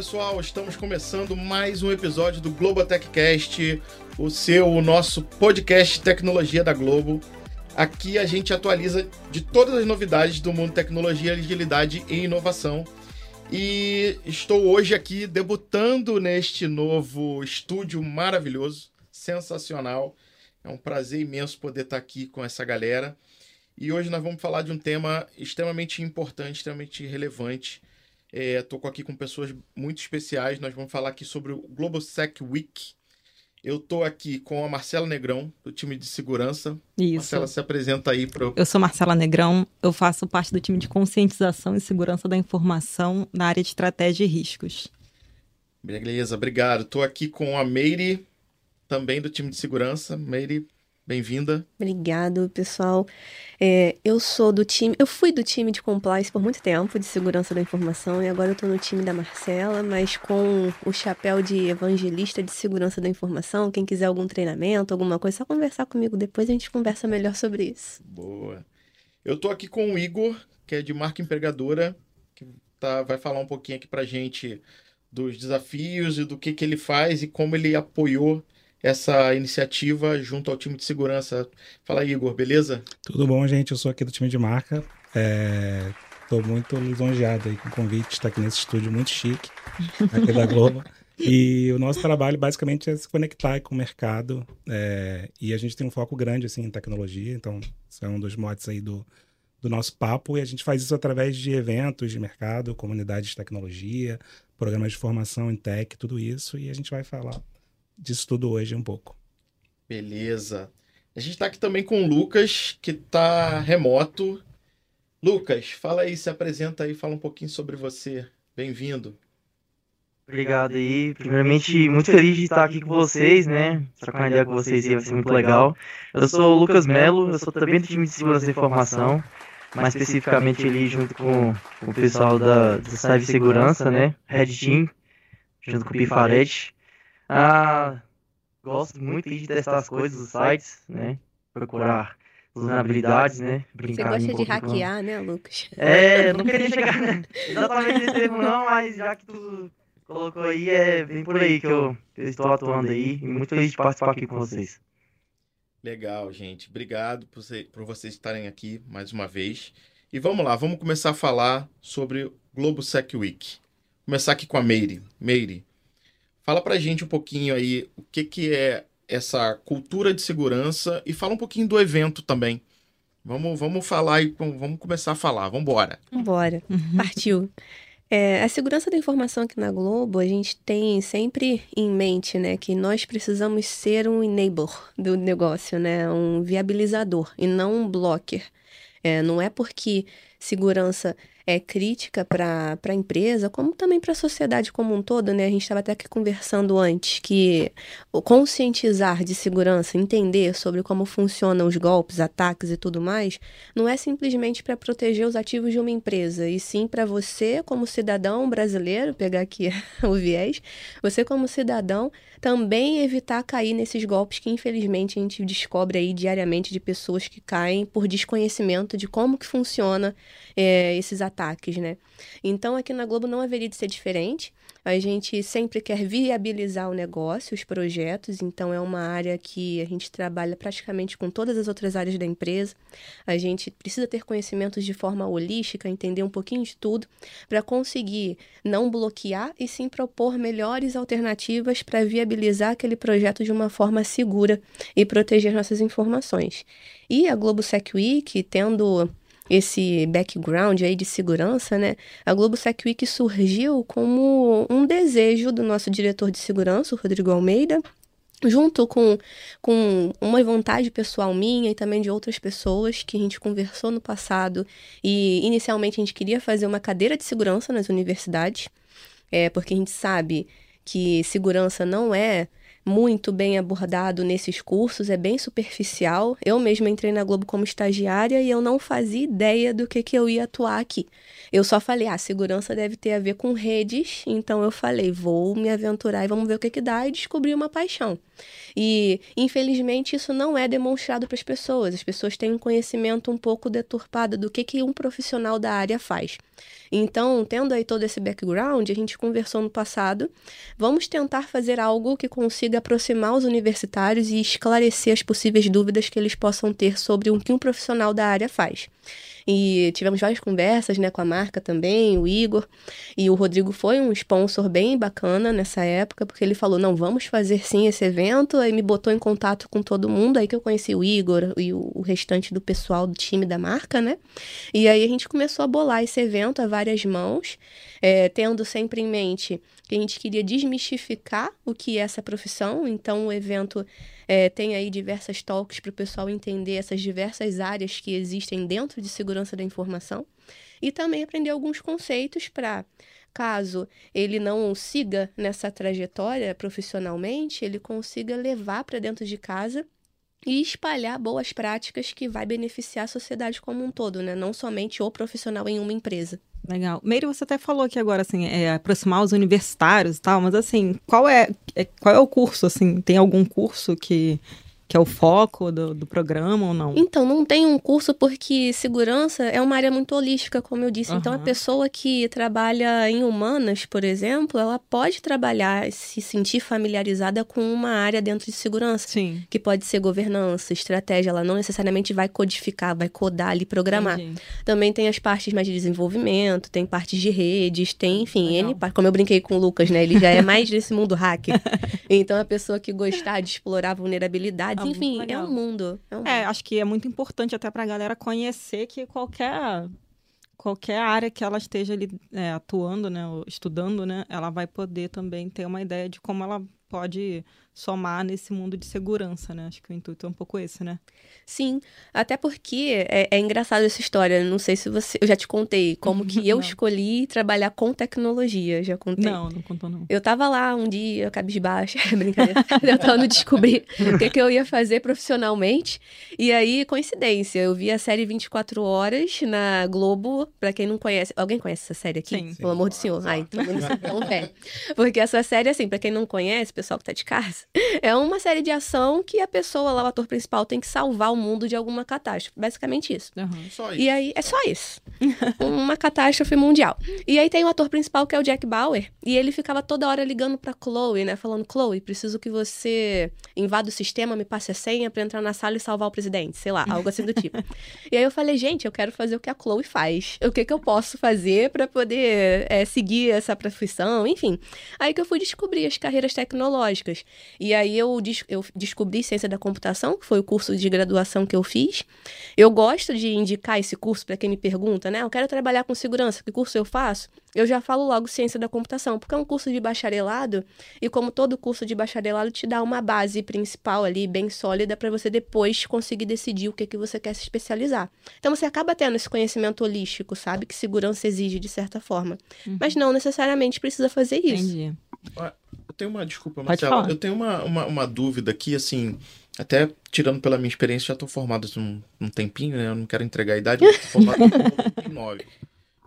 pessoal, estamos começando mais um episódio do Globo TechCast, o seu, o nosso podcast tecnologia da Globo. Aqui a gente atualiza de todas as novidades do mundo tecnologia, agilidade e inovação. E estou hoje aqui debutando neste novo estúdio maravilhoso, sensacional. É um prazer imenso poder estar aqui com essa galera. E hoje nós vamos falar de um tema extremamente importante, extremamente relevante, Estou é, aqui com pessoas muito especiais. Nós vamos falar aqui sobre o GlobalSec Week. Eu estou aqui com a Marcela Negrão, do time de segurança. Isso. Marcela, se apresenta aí para Eu sou Marcela Negrão, eu faço parte do time de conscientização e segurança da informação na área de estratégia e riscos. Beleza, obrigado. Estou aqui com a Meire, também do time de segurança. Meire, Bem-vinda. Obrigado, pessoal. É, eu sou do time, eu fui do time de compliance por muito tempo, de segurança da informação, e agora eu estou no time da Marcela, mas com o chapéu de evangelista de segurança da informação. Quem quiser algum treinamento, alguma coisa, é só conversar comigo depois a gente conversa melhor sobre isso. Boa. Eu estou aqui com o Igor, que é de marca empregadora, que tá, vai falar um pouquinho aqui pra gente dos desafios e do que, que ele faz e como ele apoiou essa iniciativa junto ao time de segurança. Fala aí, Igor, beleza? Tudo bom, gente? Eu sou aqui do time de marca. Estou é... muito lisonjeado aí com o convite de estar aqui nesse estúdio muito chique, aqui da Globo. E o nosso trabalho basicamente é se conectar com o mercado. É... e a gente tem um foco grande assim, em tecnologia, então isso é um dos motes aí do, do nosso papo. E a gente faz isso através de eventos de mercado, comunidades de tecnologia, programas de formação em tech, tudo isso. E a gente vai falar disso tudo hoje um pouco. Beleza. A gente está aqui também com o Lucas, que está remoto. Lucas, fala aí, se apresenta aí, fala um pouquinho sobre você. Bem-vindo. Obrigado aí. Primeiramente, muito feliz de estar aqui com vocês, né? Trocar uma ideia com vocês ia ser muito legal. Eu sou o Lucas Melo, eu sou também do time de segurança da informação, mais especificamente ali junto com, com o pessoal da, da Cibersegurança, né? Red Team, junto com o Pifaret. Ah, gosto muito de testar as coisas dos sites, né? Procurar vulnerabilidades, né? Brincar Você gosta um de hackear, com... né, Lucas? É, não queria chegar né? exatamente nesse termo não, mas já que tu colocou aí, é bem por aí que eu, que eu estou atuando aí. E muito feliz de participar aqui com vocês. Legal, gente. Obrigado por, ser, por vocês estarem aqui mais uma vez. E vamos lá, vamos começar a falar sobre o Globo Sec Week. Começar aqui com a Meire. Meire, Fala pra gente um pouquinho aí o que, que é essa cultura de segurança e fala um pouquinho do evento também. Vamos, vamos falar e vamos começar a falar. Vamos embora. Vambora. Uhum. Partiu. É, a segurança da informação aqui na Globo, a gente tem sempre em mente, né, que nós precisamos ser um enabler do negócio, né, um viabilizador e não um blocker. É, não é porque segurança é, crítica para a empresa, como também para a sociedade como um todo, né? A gente estava até aqui conversando antes que conscientizar de segurança, entender sobre como funcionam os golpes, ataques e tudo mais, não é simplesmente para proteger os ativos de uma empresa, e sim para você, como cidadão brasileiro, pegar aqui o viés, você como cidadão também evitar cair nesses golpes que infelizmente a gente descobre aí diariamente de pessoas que caem por desconhecimento de como que funciona é, esses ataques, né? Então aqui na Globo não haveria de ser diferente. A gente sempre quer viabilizar o negócio, os projetos, então é uma área que a gente trabalha praticamente com todas as outras áreas da empresa. A gente precisa ter conhecimentos de forma holística, entender um pouquinho de tudo, para conseguir não bloquear e sim propor melhores alternativas para viabilizar aquele projeto de uma forma segura e proteger nossas informações. E a Globo Sec Week, tendo esse background aí de segurança, né? A Globo Sec Week surgiu como um desejo do nosso diretor de segurança, o Rodrigo Almeida, junto com, com uma vontade pessoal minha e também de outras pessoas que a gente conversou no passado. E inicialmente a gente queria fazer uma cadeira de segurança nas universidades, é, porque a gente sabe que segurança não é muito bem abordado nesses cursos, é bem superficial. Eu mesma entrei na Globo como estagiária e eu não fazia ideia do que, que eu ia atuar aqui. Eu só falei, ah, segurança deve ter a ver com redes, então eu falei, vou me aventurar e vamos ver o que, que dá e descobri uma paixão. E, infelizmente, isso não é demonstrado para as pessoas. As pessoas têm um conhecimento um pouco deturpado do que, que um profissional da área faz. Então, tendo aí todo esse background, a gente conversou no passado. Vamos tentar fazer algo que consiga aproximar os universitários e esclarecer as possíveis dúvidas que eles possam ter sobre o que um profissional da área faz. E tivemos várias conversas né, com a marca também, o Igor. E o Rodrigo foi um sponsor bem bacana nessa época, porque ele falou: não, vamos fazer sim esse evento. Aí me botou em contato com todo mundo. Aí que eu conheci o Igor e o restante do pessoal do time da marca, né? E aí a gente começou a bolar esse evento a várias mãos, é, tendo sempre em mente que a gente queria desmistificar o que é essa profissão. Então o evento é, tem aí diversas talks para o pessoal entender essas diversas áreas que existem dentro de segurança da informação e também aprender alguns conceitos para caso ele não siga nessa trajetória profissionalmente, ele consiga levar para dentro de casa e espalhar boas práticas que vai beneficiar a sociedade como um todo, né? Não somente o profissional em uma empresa. Legal. Meire, você até falou aqui agora, assim, é aproximar os universitários e tal, mas assim, qual é, é, qual é o curso, assim? Tem algum curso que que é o foco do, do programa ou não? Então, não tem um curso porque segurança é uma área muito holística, como eu disse. Uhum. Então, a pessoa que trabalha em humanas, por exemplo, ela pode trabalhar, se sentir familiarizada com uma área dentro de segurança. Sim. Que pode ser governança, estratégia. Ela não necessariamente vai codificar, vai codar ali, programar. Entendi. Também tem as partes mais de desenvolvimento, tem partes de redes, tem, enfim, N, como eu brinquei com o Lucas, né? Ele já é mais desse mundo hacker. então, a pessoa que gostar de explorar vulnerabilidades ah, enfim, é um mundo. É, um é, acho que é muito importante até para a galera conhecer que qualquer qualquer área que ela esteja ali é, atuando, né, estudando, né, ela vai poder também ter uma ideia de como ela pode somar nesse mundo de segurança, né? Acho que o intuito é um pouco esse, né? Sim, até porque é, é engraçado essa história. Não sei se você. Eu já te contei como que eu escolhi trabalhar com tecnologia. Já contei. Não, não contou, não. Eu tava lá um dia, cabisbaixa, brincadeira, tentando descobrir o que, que eu ia fazer profissionalmente. E aí, coincidência, eu vi a série 24 Horas na Globo. Pra quem não conhece. Alguém conhece essa série aqui? Sim. Pelo amor do Senhor. Ai, todo mundo então é. Porque essa série, assim, pra quem não conhece, pessoal que tá de casa, é uma série de ação que a pessoa lá, o ator principal, tem que salvar o mundo de alguma catástrofe. Basicamente isso. Uhum. Só isso. E aí, é só isso. uma catástrofe mundial. E aí tem o ator principal, que é o Jack Bauer, e ele ficava toda hora ligando pra Chloe, né? Falando, Chloe, preciso que você invada o sistema, me passe a senha pra entrar na sala e salvar o presidente. Sei lá, algo assim do tipo. e aí eu falei, gente, eu quero fazer o que a Chloe faz. O que, que eu posso fazer para poder é, seguir essa profissão, enfim. Aí que eu fui descobrir as carreiras tecnológicas. E aí eu, eu descobri ciência da computação, que foi o curso de graduação que eu fiz. Eu gosto de indicar esse curso para quem me pergunta, né? Eu quero trabalhar com segurança, que curso eu faço? Eu já falo logo ciência da computação, porque é um curso de bacharelado e como todo curso de bacharelado te dá uma base principal ali bem sólida para você depois conseguir decidir o que que você quer se especializar. Então você acaba tendo esse conhecimento holístico, sabe, que segurança exige de certa forma, uhum. mas não necessariamente precisa fazer isso. Entendi tenho uma, desculpa, Marcelo, eu tenho uma, uma, uma, dúvida aqui, assim, até tirando pela minha experiência, já estou formado um, um tempinho, né? Eu não quero entregar a idade, mas estou formado em 2009.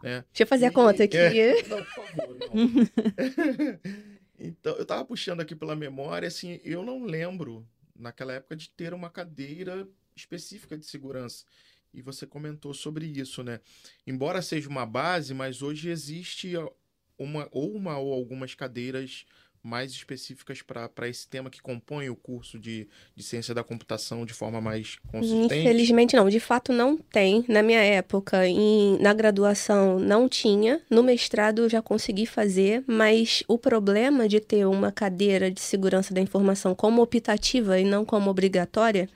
Né? Deixa eu fazer a conta aqui. É, não, por favor, não. então, eu estava puxando aqui pela memória, assim, eu não lembro, naquela época, de ter uma cadeira específica de segurança. E você comentou sobre isso, né? Embora seja uma base, mas hoje existe uma ou uma ou algumas cadeiras mais específicas para esse tema que compõe o curso de, de ciência da computação de forma mais consistente? Infelizmente não, de fato não tem. Na minha época, em, na graduação não tinha, no mestrado eu já consegui fazer, mas o problema de ter uma cadeira de segurança da informação como optativa e não como obrigatória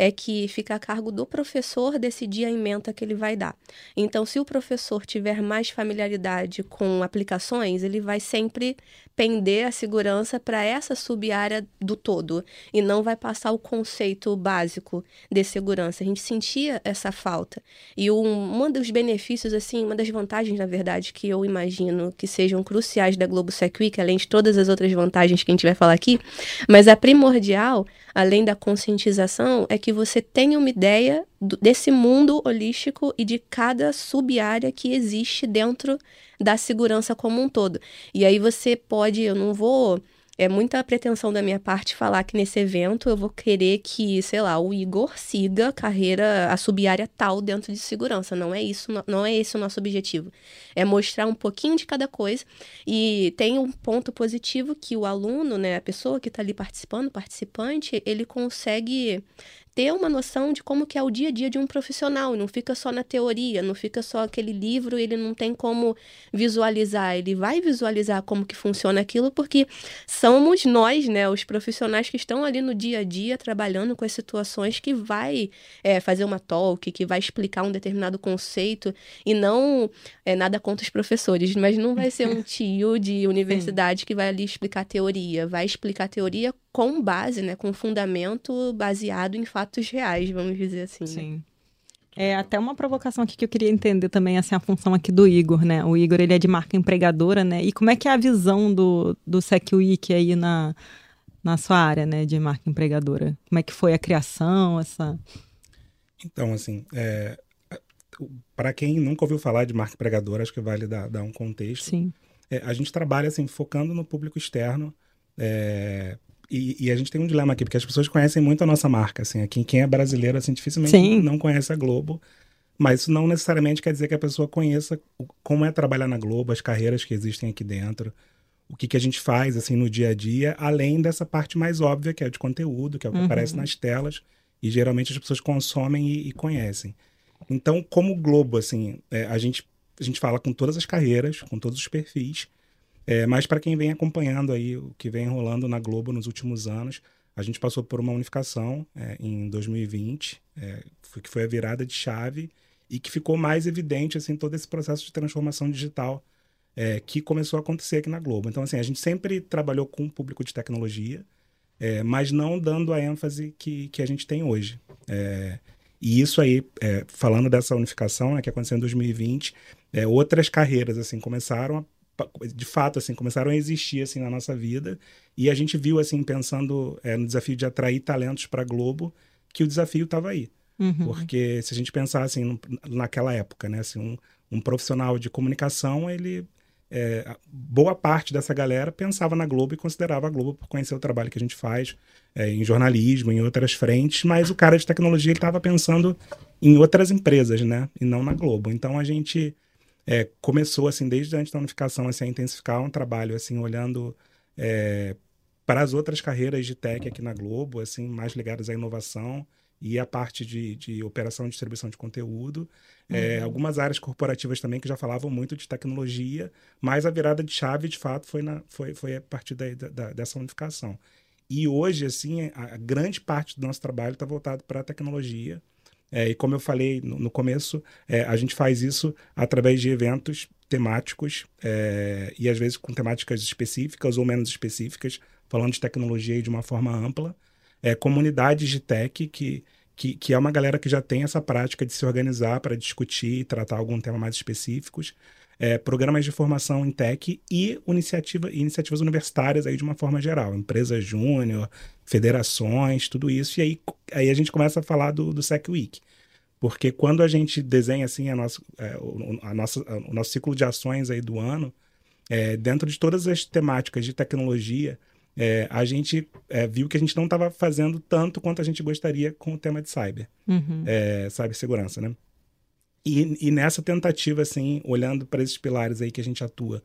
é que fica a cargo do professor decidir a ementa que ele vai dar. Então, se o professor tiver mais familiaridade com aplicações, ele vai sempre pender a segurança para essa sub-área do todo e não vai passar o conceito básico de segurança. A gente sentia essa falta. E um, um dos benefícios, assim, uma das vantagens, na verdade, que eu imagino que sejam cruciais da Globo Sec Week, além de todas as outras vantagens que a gente vai falar aqui, mas a primordial, além da conscientização, é que você tenha uma ideia do, desse mundo holístico e de cada sub-área que existe dentro da segurança como um todo. E aí você pode, eu não vou é muita pretensão da minha parte falar que nesse evento eu vou querer que, sei lá, o Igor siga carreira, a sub-área tal dentro de segurança. Não é isso, não é esse o nosso objetivo. É mostrar um pouquinho de cada coisa e tem um ponto positivo que o aluno, né, a pessoa que está ali participando, participante, ele consegue ter uma noção de como que é o dia a dia de um profissional, não fica só na teoria, não fica só aquele livro, ele não tem como visualizar, ele vai visualizar como que funciona aquilo, porque somos nós, né, os profissionais que estão ali no dia a dia trabalhando com as situações que vai é, fazer uma talk, que vai explicar um determinado conceito e não é nada contra os professores, mas não vai ser um tio de universidade Sim. que vai ali explicar teoria, vai explicar teoria com base, né, com fundamento baseado em fatos reais, vamos dizer assim. Né? Sim. Né? É até uma provocação aqui que eu queria entender também, assim, a função aqui do Igor, né? O Igor, ele é de marca empregadora, né? E como é que é a visão do, do SecWeek aí na, na sua área, né, de marca empregadora? Como é que foi a criação, essa... Então, assim, é, para quem nunca ouviu falar de marca empregadora, acho que vale dar, dar um contexto. Sim. É, a gente trabalha, assim, focando no público externo, é, e, e, a gente tem um dilema aqui, porque as pessoas conhecem muito a nossa marca, assim. Aqui, quem é brasileiro, assim, dificilmente Sim. não conhece a Globo. Mas isso não necessariamente quer dizer que a pessoa conheça como é trabalhar na Globo, as carreiras que existem aqui dentro, o que, que a gente faz, assim, no dia a dia, além dessa parte mais óbvia, que é de conteúdo, que é o que uhum. aparece nas telas, e geralmente as pessoas consomem e, e conhecem. Então, como Globo, assim, é, a, gente, a gente fala com todas as carreiras, com todos os perfis, é, mas para quem vem acompanhando aí o que vem rolando na Globo nos últimos anos, a gente passou por uma unificação é, em 2020, é, que foi a virada de chave e que ficou mais evidente assim todo esse processo de transformação digital é, que começou a acontecer aqui na Globo. Então assim a gente sempre trabalhou com o público de tecnologia, é, mas não dando a ênfase que, que a gente tem hoje. É, e isso aí, é, falando dessa unificação né, que aconteceu em 2020, outras carreiras assim começaram a de fato assim começaram a existir assim na nossa vida e a gente viu assim pensando é, no desafio de atrair talentos para Globo que o desafio estava aí uhum. porque se a gente pensar assim naquela época né assim um, um profissional de comunicação ele é, boa parte dessa galera pensava na Globo e considerava a Globo por conhecer o trabalho que a gente faz é, em jornalismo, em outras frentes, mas o cara de tecnologia estava pensando em outras empresas, né, e não na Globo. Então a gente é, começou assim desde antes da unificação assim, a intensificar um trabalho assim olhando é, para as outras carreiras de tech aqui na Globo, assim mais ligadas à inovação e a parte de, de operação e distribuição de conteúdo. É, uhum. algumas áreas corporativas também que já falavam muito de tecnologia, mas a virada de chave, de fato, foi, na, foi, foi a partir da, da, dessa unificação. E hoje, assim, a, a grande parte do nosso trabalho está voltado para a tecnologia. É, e como eu falei no, no começo, é, a gente faz isso através de eventos temáticos é, e às vezes com temáticas específicas ou menos específicas, falando de tecnologia de uma forma ampla. É, comunidades de tech que, que, que, é uma galera que já tem essa prática de se organizar para discutir e tratar algum tema mais específicos. É, programas de formação em tech e iniciativa, iniciativas universitárias aí de uma forma geral, empresas júnior, federações, tudo isso. E aí, aí a gente começa a falar do, do Sec Week. Porque quando a gente desenha assim a nossa, é, a nossa, o nosso ciclo de ações aí do ano, é, dentro de todas as temáticas de tecnologia, é, a gente é, viu que a gente não estava fazendo tanto quanto a gente gostaria com o tema de cyber, uhum. é, cibersegurança, né? E, e, nessa tentativa, assim, olhando para esses pilares aí que a gente atua,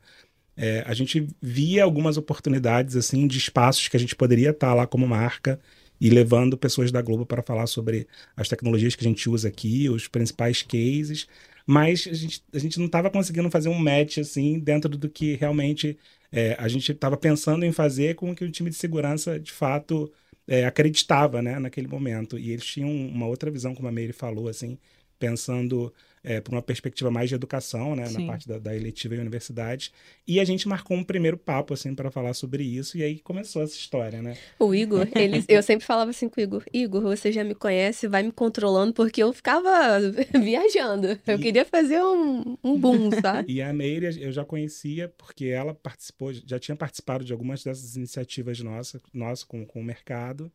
é, a gente via algumas oportunidades assim de espaços que a gente poderia estar lá como marca e levando pessoas da Globo para falar sobre as tecnologias que a gente usa aqui, os principais cases, mas a gente, a gente não estava conseguindo fazer um match assim dentro do que realmente é, a gente estava pensando em fazer com que o time de segurança de fato é, acreditava né, naquele momento. E eles tinham uma outra visão, como a Meire falou, assim, pensando é, por uma perspectiva mais de educação, né, Sim. na parte da, da eletiva e universidade. E a gente marcou um primeiro papo, assim, para falar sobre isso, e aí começou essa história, né? O Igor, ele, eu sempre falava assim com o Igor: Igor, você já me conhece, vai me controlando, porque eu ficava viajando. Eu E- queria fazer um, um boom, sabe? E a Meire eu já conhecia porque ela participou, já tinha participado de algumas dessas iniciativas nossas, nossa com, com o mercado.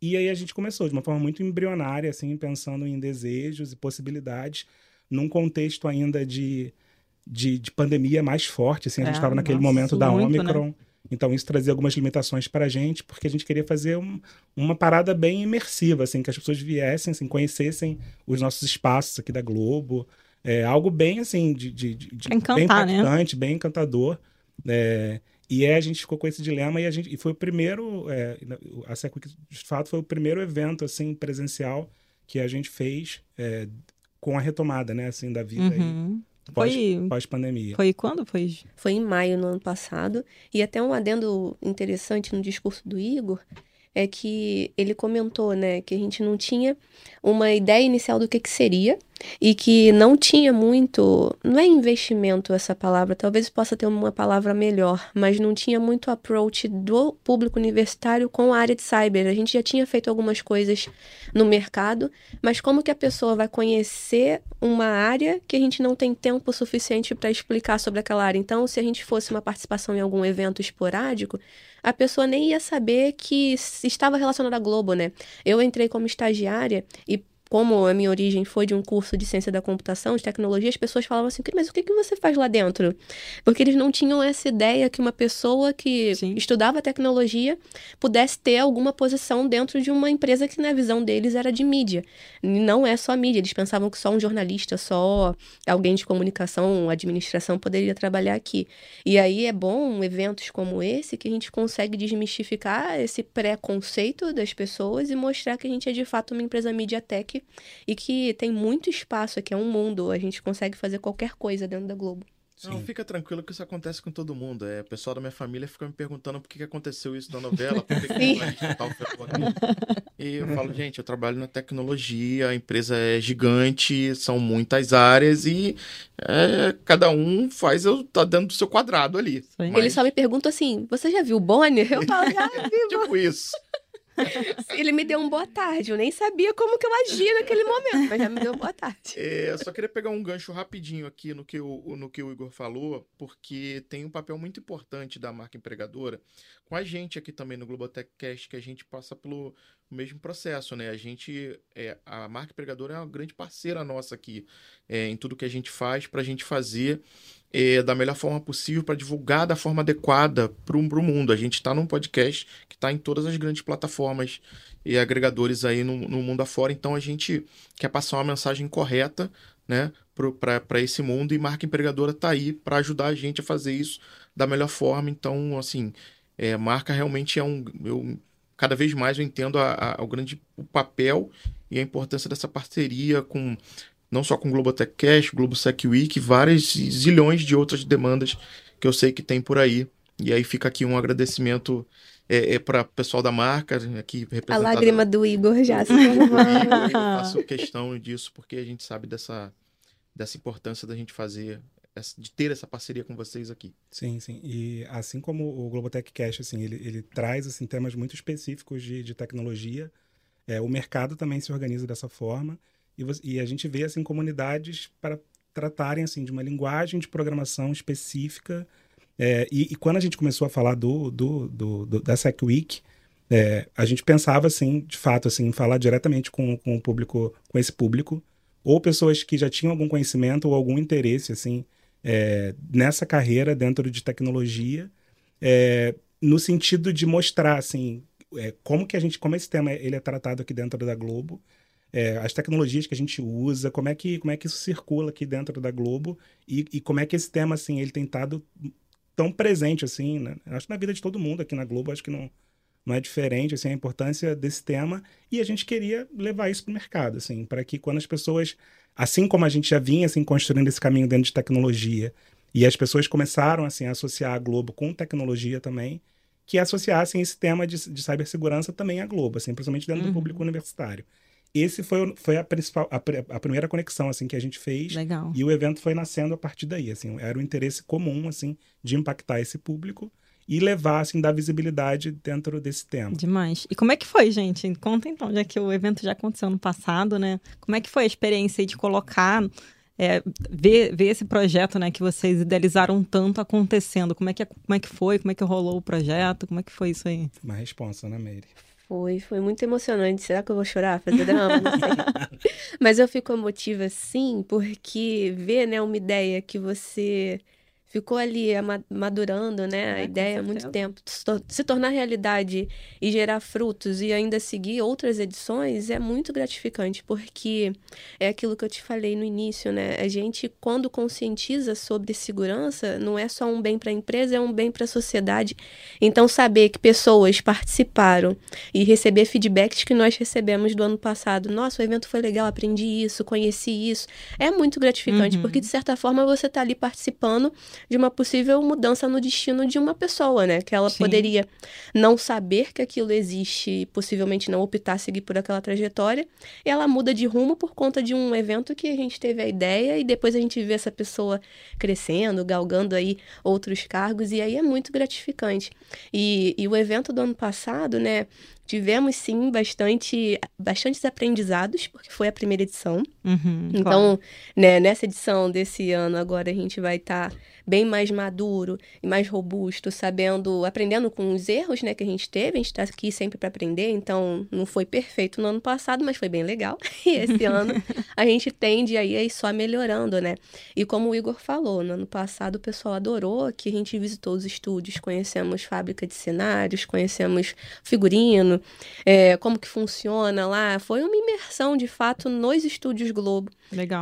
E aí a gente começou de uma forma muito embrionária, assim, pensando em desejos e possibilidades, num contexto ainda de, de, de pandemia mais forte, assim, a gente É, estava naquele nossa, momento da muito, né? Omicron. Então isso trazia algumas limitações para a gente, porque a gente queria fazer um- uma parada bem imersiva, assim, que as pessoas viessem, assim, conhecessem os nossos espaços aqui da Globo, é algo bem assim de, de, de- de- encantar, bem né? impactante, bem encantador. É, e aí a gente ficou com esse dilema e a gente e foi o primeiro, é, a Sequick, de fato foi o primeiro evento assim presencial que a gente fez é, com a retomada, né, assim da vida aí, Uhum. pós, Foi, pós pandemia. foi quando? Foi Foi em maio no ano passado. E até um adendo interessante no discurso do Igor é que ele comentou, né, que a gente não tinha uma ideia inicial do que, que seria e que não tinha muito, não é investimento essa palavra, talvez possa ter uma palavra melhor, mas não tinha muito approach do público universitário com a área de cyber. A gente já tinha feito algumas coisas no mercado, mas como que a pessoa vai conhecer uma área que a gente não tem tempo suficiente para explicar sobre aquela área? Então, se a gente fosse uma participação em algum evento esporádico, a pessoa nem ia saber que estava relacionado à Globo, né? Eu entrei como estagiária e como a minha origem foi de um curso de ciência da computação, de tecnologia, as pessoas falavam assim, mas o que, que você faz lá dentro? Porque eles não tinham essa ideia que uma pessoa que Sim. estudava tecnologia pudesse ter alguma posição dentro de uma empresa que na visão deles era de mídia. Não é só mídia, eles pensavam que só um jornalista, só alguém de comunicação, administração poderia trabalhar aqui. E aí é bom eventos como esse que a gente consegue desmistificar esse preconceito das pessoas e mostrar que a gente é de fato uma empresa E que tem muito espaço aqui, é um mundo, a gente consegue fazer qualquer coisa dentro da Globo. Não, Sim. fica tranquilo que isso acontece com todo mundo. É, o pessoal da minha família fica me perguntando por que, que aconteceu isso na novela, por que, que tal. E eu falo, gente, eu trabalho na tecnologia, a empresa é gigante, são muitas áreas e é, cada um faz o tá dentro do seu quadrado ali. Mas- Ele só me pergunta assim: você já viu o Bonner? Eu falo, já vi, Tipo isso. Ele me deu um boa tarde. Eu nem sabia como que eu agia naquele momento, mas já me deu boa tarde. É, eu só queria pegar um gancho rapidinho aqui no que, o, no que o Igor falou, porque tem um papel muito importante da marca empregadora com a gente aqui também no Globotech Cast, que a gente passa pelo mesmo processo, né? A gente, é, a marca empregadora é uma grande parceira nossa aqui é, em tudo que a gente faz para a gente fazer é, da melhor forma possível para divulgar da forma adequada para o mundo. A gente está num podcast que está em todas as grandes plataformas e agregadores aí no, no mundo afora, então a gente quer passar uma mensagem correta, né, para esse mundo e marca empregadora tá aí para ajudar a gente a fazer isso da melhor forma. Então, assim, é, marca realmente é um. Eu, cada vez mais eu entendo a, a- o grande o papel e a importância dessa parceria com não só com o Globotech Cash, Globosec Week, várias zilhões de outras demandas que eu sei que tem por aí. E aí fica aqui um agradecimento é, para o pessoal da marca, aqui A representado lágrima do Igor já se eu faço questão disso porque a gente sabe dessa, dessa importância da gente fazer, essa- de ter essa parceria com vocês aqui. Sim, sim. E assim como o Globotech Cash, assim, ele, ele traz assim, temas muito específicos de, de tecnologia, é, o mercado também se organiza dessa forma e, você- e a gente vê assim, comunidades para tratarem assim, de uma linguagem de programação específica. É, e, e quando a gente começou a falar do, do, do, do- da Sec Week, é, a gente pensava assim, de fato, assim, em falar diretamente com, com o público, com esse público, ou pessoas que já tinham algum conhecimento ou algum interesse assim é, nessa carreira dentro de tecnologia, é, no sentido de mostrar assim é, como que a gente, como esse tema ele é tratado aqui dentro da Globo, é, as tecnologias que a gente usa, como é que como é que isso circula aqui dentro da Globo e, e como é que esse tema assim ele tem estado tão presente assim, né? acho que na vida de todo mundo aqui na Globo, acho que não não é diferente assim a importância desse tema e a gente queria levar isso para o mercado assim para que quando as pessoas assim como a gente já vinha assim construindo esse caminho dentro de tecnologia e as pessoas começaram assim a associar a Globo com tecnologia também que associassem esse tema de, de cibersegurança também à Globo assim principalmente dentro do Uhum. público universitário esse foi, foi a principal, a, a, primeira conexão, assim, que a gente fez. Legal. E o evento foi nascendo a partir daí, assim, era o interesse comum, assim, de impactar esse público e levar, assim, dar visibilidade dentro desse tema. Demais. E como é que foi, gente? Conta então, já que o evento já aconteceu no passado, né? Como é que foi a experiência de colocar, é, ver, ver esse projeto, né, que vocês idealizaram tanto acontecendo? Como é que, como é que foi? Como é que rolou o projeto? Como é que foi isso aí? Uma resposta, né, Meire? Foi, foi muito emocionante. Será que eu vou chorar, fazer drama? Não sei. Mas eu fico emotiva sim, porque ver, né, uma ideia que você ficou ali madurando, né? É, a ideia há muito tempo. Se tornar realidade e gerar frutos e ainda seguir outras edições é muito gratificante, porque é aquilo que eu te falei no início, né? A gente, quando conscientiza sobre segurança, não é só um bem para a empresa, é um bem para a sociedade. Então, saber que pessoas participaram e receber feedbacks que nós recebemos do ano passado. Nossa, o evento foi legal, aprendi isso, conheci isso. É muito gratificante, uhum. porque de certa forma você está ali participando de uma possível mudança no destino de uma pessoa, né? Que ela Sim. poderia não saber que aquilo existe e possivelmente não optar a seguir por aquela trajetória. E ela muda de rumo por conta de um evento que a gente teve a ideia e depois a gente vê essa pessoa crescendo, galgando aí outros cargos. E aí é muito gratificante. E, e o evento do ano passado, né? Tivemos sim bastante, bastantes aprendizados, porque foi a primeira edição. Uhum, então, claro. né, nessa edição desse ano, agora a gente vai estar tá bem mais maduro e mais robusto, sabendo, aprendendo com os erros né, que a gente teve. A gente está aqui sempre para aprender, então não foi perfeito no ano passado, mas foi bem legal. E esse ano a gente tende aí a ir só melhorando, né? E como o Igor falou, no ano passado o pessoal adorou que a gente visitou os estúdios, conhecemos fábrica de cenários, conhecemos figurino, é, como que funciona lá. Foi uma imersão, de fato, nos estúdios Globo.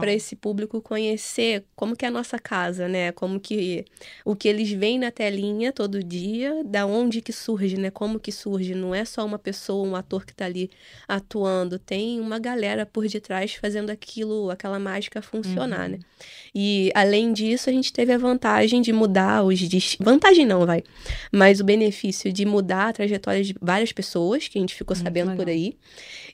Para esse público conhecer como que é a nossa casa, né? Como que o que eles veem na telinha todo dia, da onde que surge, né? Como que surge. Não é só uma pessoa, um ator que está ali atuando. Tem uma galera por detrás fazendo aquilo, aquela mágica funcionar, uhum. né? E além disso, a gente teve a vantagem de mudar os vantagem não, vai, mas o benefício de mudar a trajetória de várias pessoas que a gente ficou muito sabendo legal. por aí.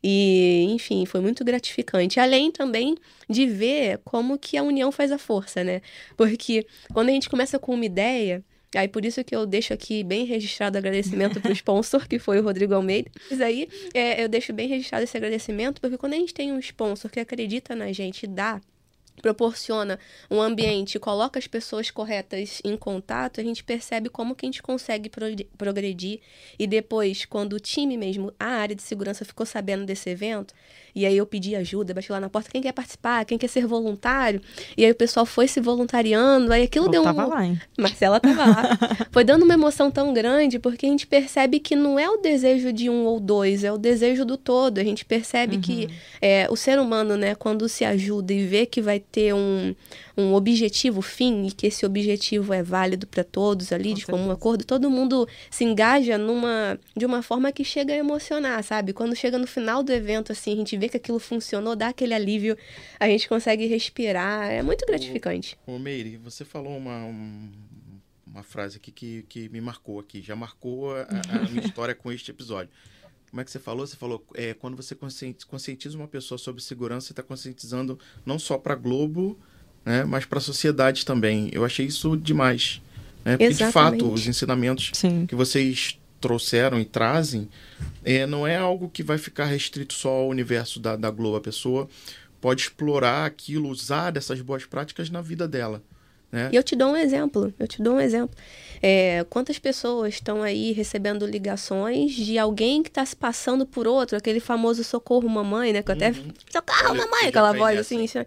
E, enfim, foi muito gratificante. Além também de ver como que a união faz a força, né? Porque quando a gente começa com uma ideia, Aí por isso que eu deixo aqui bem registrado o agradecimento para o sponsor, que foi o Rodrigo Almeida. Mas aí é, eu deixo bem registrado esse agradecimento, porque quando a gente tem um sponsor que acredita na gente e dá proporciona um ambiente, coloca as pessoas corretas em contato, a gente percebe como que a gente consegue progredir. E depois, quando o time mesmo, a área de segurança ficou sabendo desse evento, e aí eu pedi ajuda, bati lá na porta, quem quer participar, quem quer ser voluntário, e aí o pessoal foi se voluntariando, aí aquilo eu deu tava um... lá, hein? Marcela tava lá. foi dando uma emoção tão grande, porque a gente percebe que não é o desejo de um ou dois, é o desejo do todo. A gente percebe uhum. que é, o ser humano, né, quando se ajuda e vê que vai ter um, um objetivo fim e que esse objetivo é válido para todos ali, Com de comum acordo, todo mundo se engaja numa de uma forma que chega a emocionar, sabe? Quando chega no final do evento, assim, a gente vê que aquilo funcionou, dá aquele alívio, a gente consegue respirar, é muito gratificante. Ô, ô Meire, você falou uma, uma frase aqui que, que me marcou aqui, já marcou a, a minha história com este episódio como é que você falou? Você falou, é, quando você conscientiza uma pessoa sobre segurança, você está conscientizando não só para Globo, né, mas para a sociedade também. Eu achei isso demais. Né? Porque, Exatamente. de fato, os ensinamentos Sim. que vocês trouxeram e trazem é, não é algo que vai ficar restrito só ao universo da, da Globo. A pessoa pode explorar aquilo, usar dessas boas práticas na vida dela. Né? E eu te dou um exemplo. Eu te dou um exemplo. É, quantas pessoas estão aí recebendo ligações de alguém que está se passando por outro, aquele famoso socorro mamãe, né? Que eu até. Uhum. Socorro, mamãe! Aquela voz assim. assim.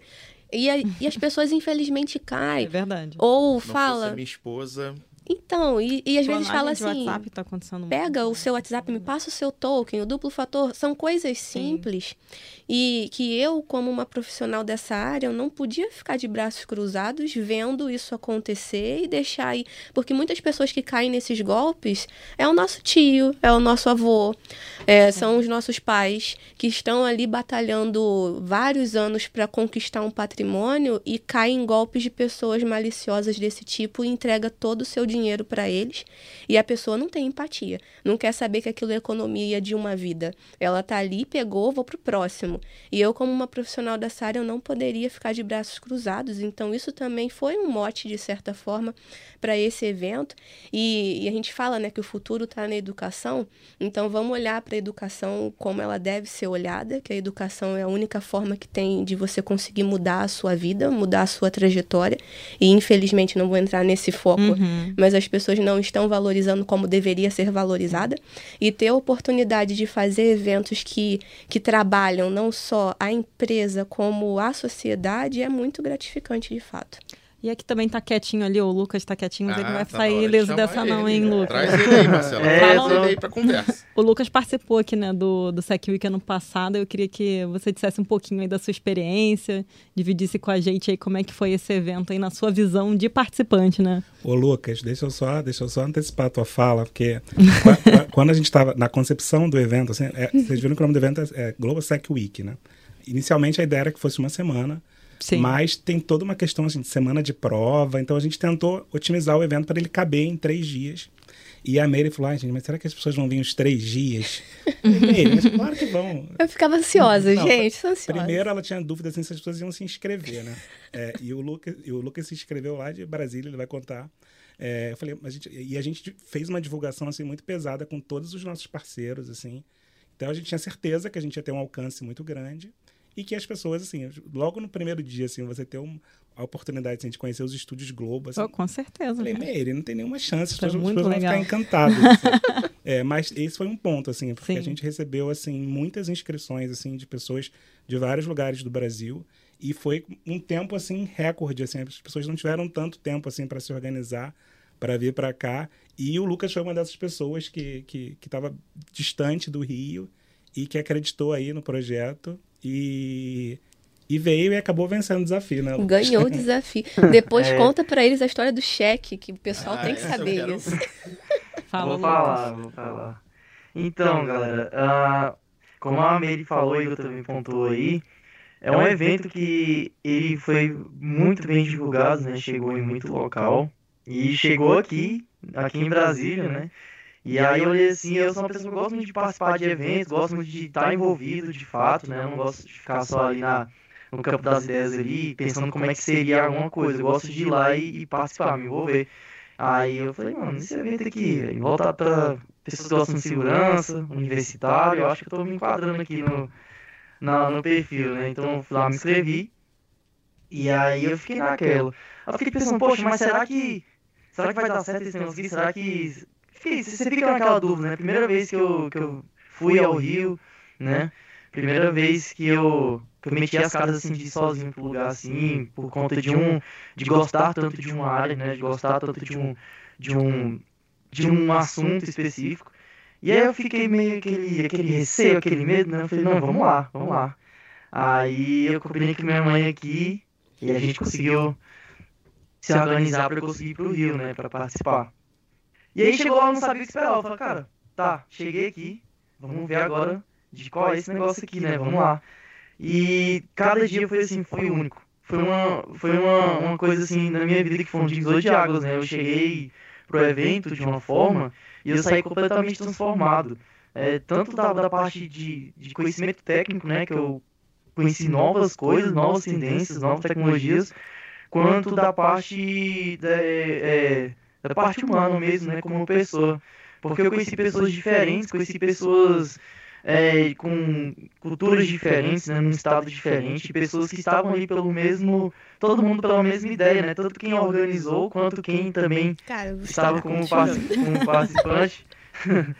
E, a, e as pessoas infelizmente caem. É verdade. Ou Não fala. minha esposa. Então, e, e às vezes fala assim. WhatsApp tá acontecendo pega o seu WhatsApp, me passa o seu token, o duplo fator. São coisas simples Sim. e que eu, como uma profissional dessa área, eu não podia ficar de braços cruzados vendo isso acontecer e deixar aí. Porque muitas pessoas que caem nesses golpes é o nosso tio, é o nosso avô, é, são os nossos pais que estão ali batalhando vários anos para conquistar um patrimônio e caem em golpes de pessoas maliciosas desse tipo e entrega todo o seu dinheiro dinheiro para eles e a pessoa não tem empatia, não quer saber que aquilo é economia de uma vida. Ela tá ali, pegou, vou pro próximo. E eu, como uma profissional dessa área, eu não poderia ficar de braços cruzados. Então, isso também foi um mote, de certa forma, para esse evento. E, e, a gente fala né, que o futuro está na educação, então vamos olhar para a educação como ela deve ser olhada, que a educação é a única forma que tem de você conseguir mudar a sua vida, mudar a sua trajetória. E infelizmente não vou entrar nesse foco, uhum. mas as pessoas não estão valorizando como deveria ser valorizada. E ter a oportunidade de fazer eventos que, que trabalham não só a empresa como a sociedade é muito gratificante de fato. E aqui também tá quietinho ali, o Lucas tá quietinho, mas ah, ele não vai tá sair ileso dessa ele, não, hein, né? Lucas? Traz ele aí, Marcelo. é, Traz ele aí pra conversa. O Lucas participou aqui, né, do, do Sec Week ano passado. Eu queria que você dissesse um pouquinho aí da sua experiência, dividisse com a gente aí como é que foi esse evento aí na sua visão de participante, né? Ô, Lucas, deixa eu só, deixa eu só antecipar a tua fala, porque quando a gente estava na concepção do evento, assim, é, vocês viram que o nome do evento é, é Global Sec Week, né? Inicialmente a ideia era que fosse uma semana, Sim. Mas tem toda uma questão assim, de semana de prova, então a gente tentou otimizar o evento para ele caber em três dias. E a Meire falou, ah, gente, mas será que as pessoas vão vir os três dias? Meire, mas claro que vão. Eu ficava ansiosa, Não, gente, ansiosa. Primeiro ela tinha dúvida assim, se as pessoas iam se inscrever, né? É, e, o Lucas, e o Lucas se inscreveu lá de Brasília, ele vai contar. É, eu falei, a gente, e a gente fez uma divulgação assim muito pesada com todos os nossos parceiros, assim. Então a gente tinha certeza que a gente ia ter um alcance muito grande e que as pessoas, assim, logo no primeiro dia, assim, você ter um, a oportunidade assim, de conhecer os estúdios Globo. Assim, oh, com certeza. Falei, Meire, não tem nenhuma chance, as tá pessoas, vão ficar encantadas. Assim. é, mas esse foi um ponto, assim, porque Sim. a gente recebeu, assim, muitas inscrições, assim, de pessoas de vários lugares do Brasil. E foi um tempo, assim, recorde, assim, as pessoas não tiveram tanto tempo, assim, para se organizar, para vir para cá. E o Lucas foi uma dessas pessoas que que estava distante do Rio e que acreditou aí no projeto e, e veio e acabou vencendo o desafio, né? Ganhou o desafio. Depois é. conta para eles a história do cheque, que o pessoal ah, tem que saber quero... isso. Fala, vou falar, vou falar. Então, galera, uh, como a Mary falou e eu também pontuou aí, é um evento que ele foi muito bem divulgado, né? Chegou em muito local e chegou aqui, aqui em Brasília, né? E aí eu olhei assim, eu sou uma pessoa que gosta muito de participar de eventos, gosto muito de estar envolvido de fato, né? Eu não gosto de ficar só ali na, no campo das ideias ali, pensando como é que seria alguma coisa. Eu gosto de ir lá e, e participar, me envolver. Aí eu falei, mano, esse evento aqui, voltar para pessoas que gostam de segurança, universitário, eu acho que eu tô me enquadrando aqui no, na, no perfil, né? Então eu fui lá, me inscrevi. E aí eu fiquei naquela. Eu fiquei pensando, poxa, mas será que. Será que vai dar certo esse negócio aqui? Será que você fica naquela dúvida, né? Primeira vez que eu, que eu fui ao Rio, né? Primeira vez que eu, que eu meti as caras assim de sozinho pro lugar assim, por conta de um. de gostar tanto de uma área, né? De gostar tanto de um. de um. de um assunto específico. E aí eu fiquei meio aquele, aquele receio, aquele medo, né? Eu falei, não, vamos lá, vamos lá. Aí eu combinei com minha mãe aqui e a gente conseguiu se organizar para conseguir ir pro Rio, né? Para participar. E aí chegou lá, não sabia o que esperar. Eu falei, cara, tá, cheguei aqui, vamos ver agora de qual é esse negócio aqui, né? Vamos lá. E cada dia foi assim, foi único. Foi uma, foi uma, uma coisa assim na minha vida que foi um divisor de águas, né? Eu cheguei pro evento de uma forma e eu saí completamente transformado. É, tanto da, da parte de, de conhecimento técnico, né? Que eu conheci novas coisas, novas tendências, novas tecnologias, quanto da parte da, é, da parte humana mesmo, né, como pessoa. Porque eu conheci pessoas diferentes, conheci pessoas é, com culturas diferentes, né, num estado diferente, pessoas que estavam ali pelo mesmo, todo mundo pela mesma ideia, né, tanto quem organizou quanto quem também Cara, estava como, como participante.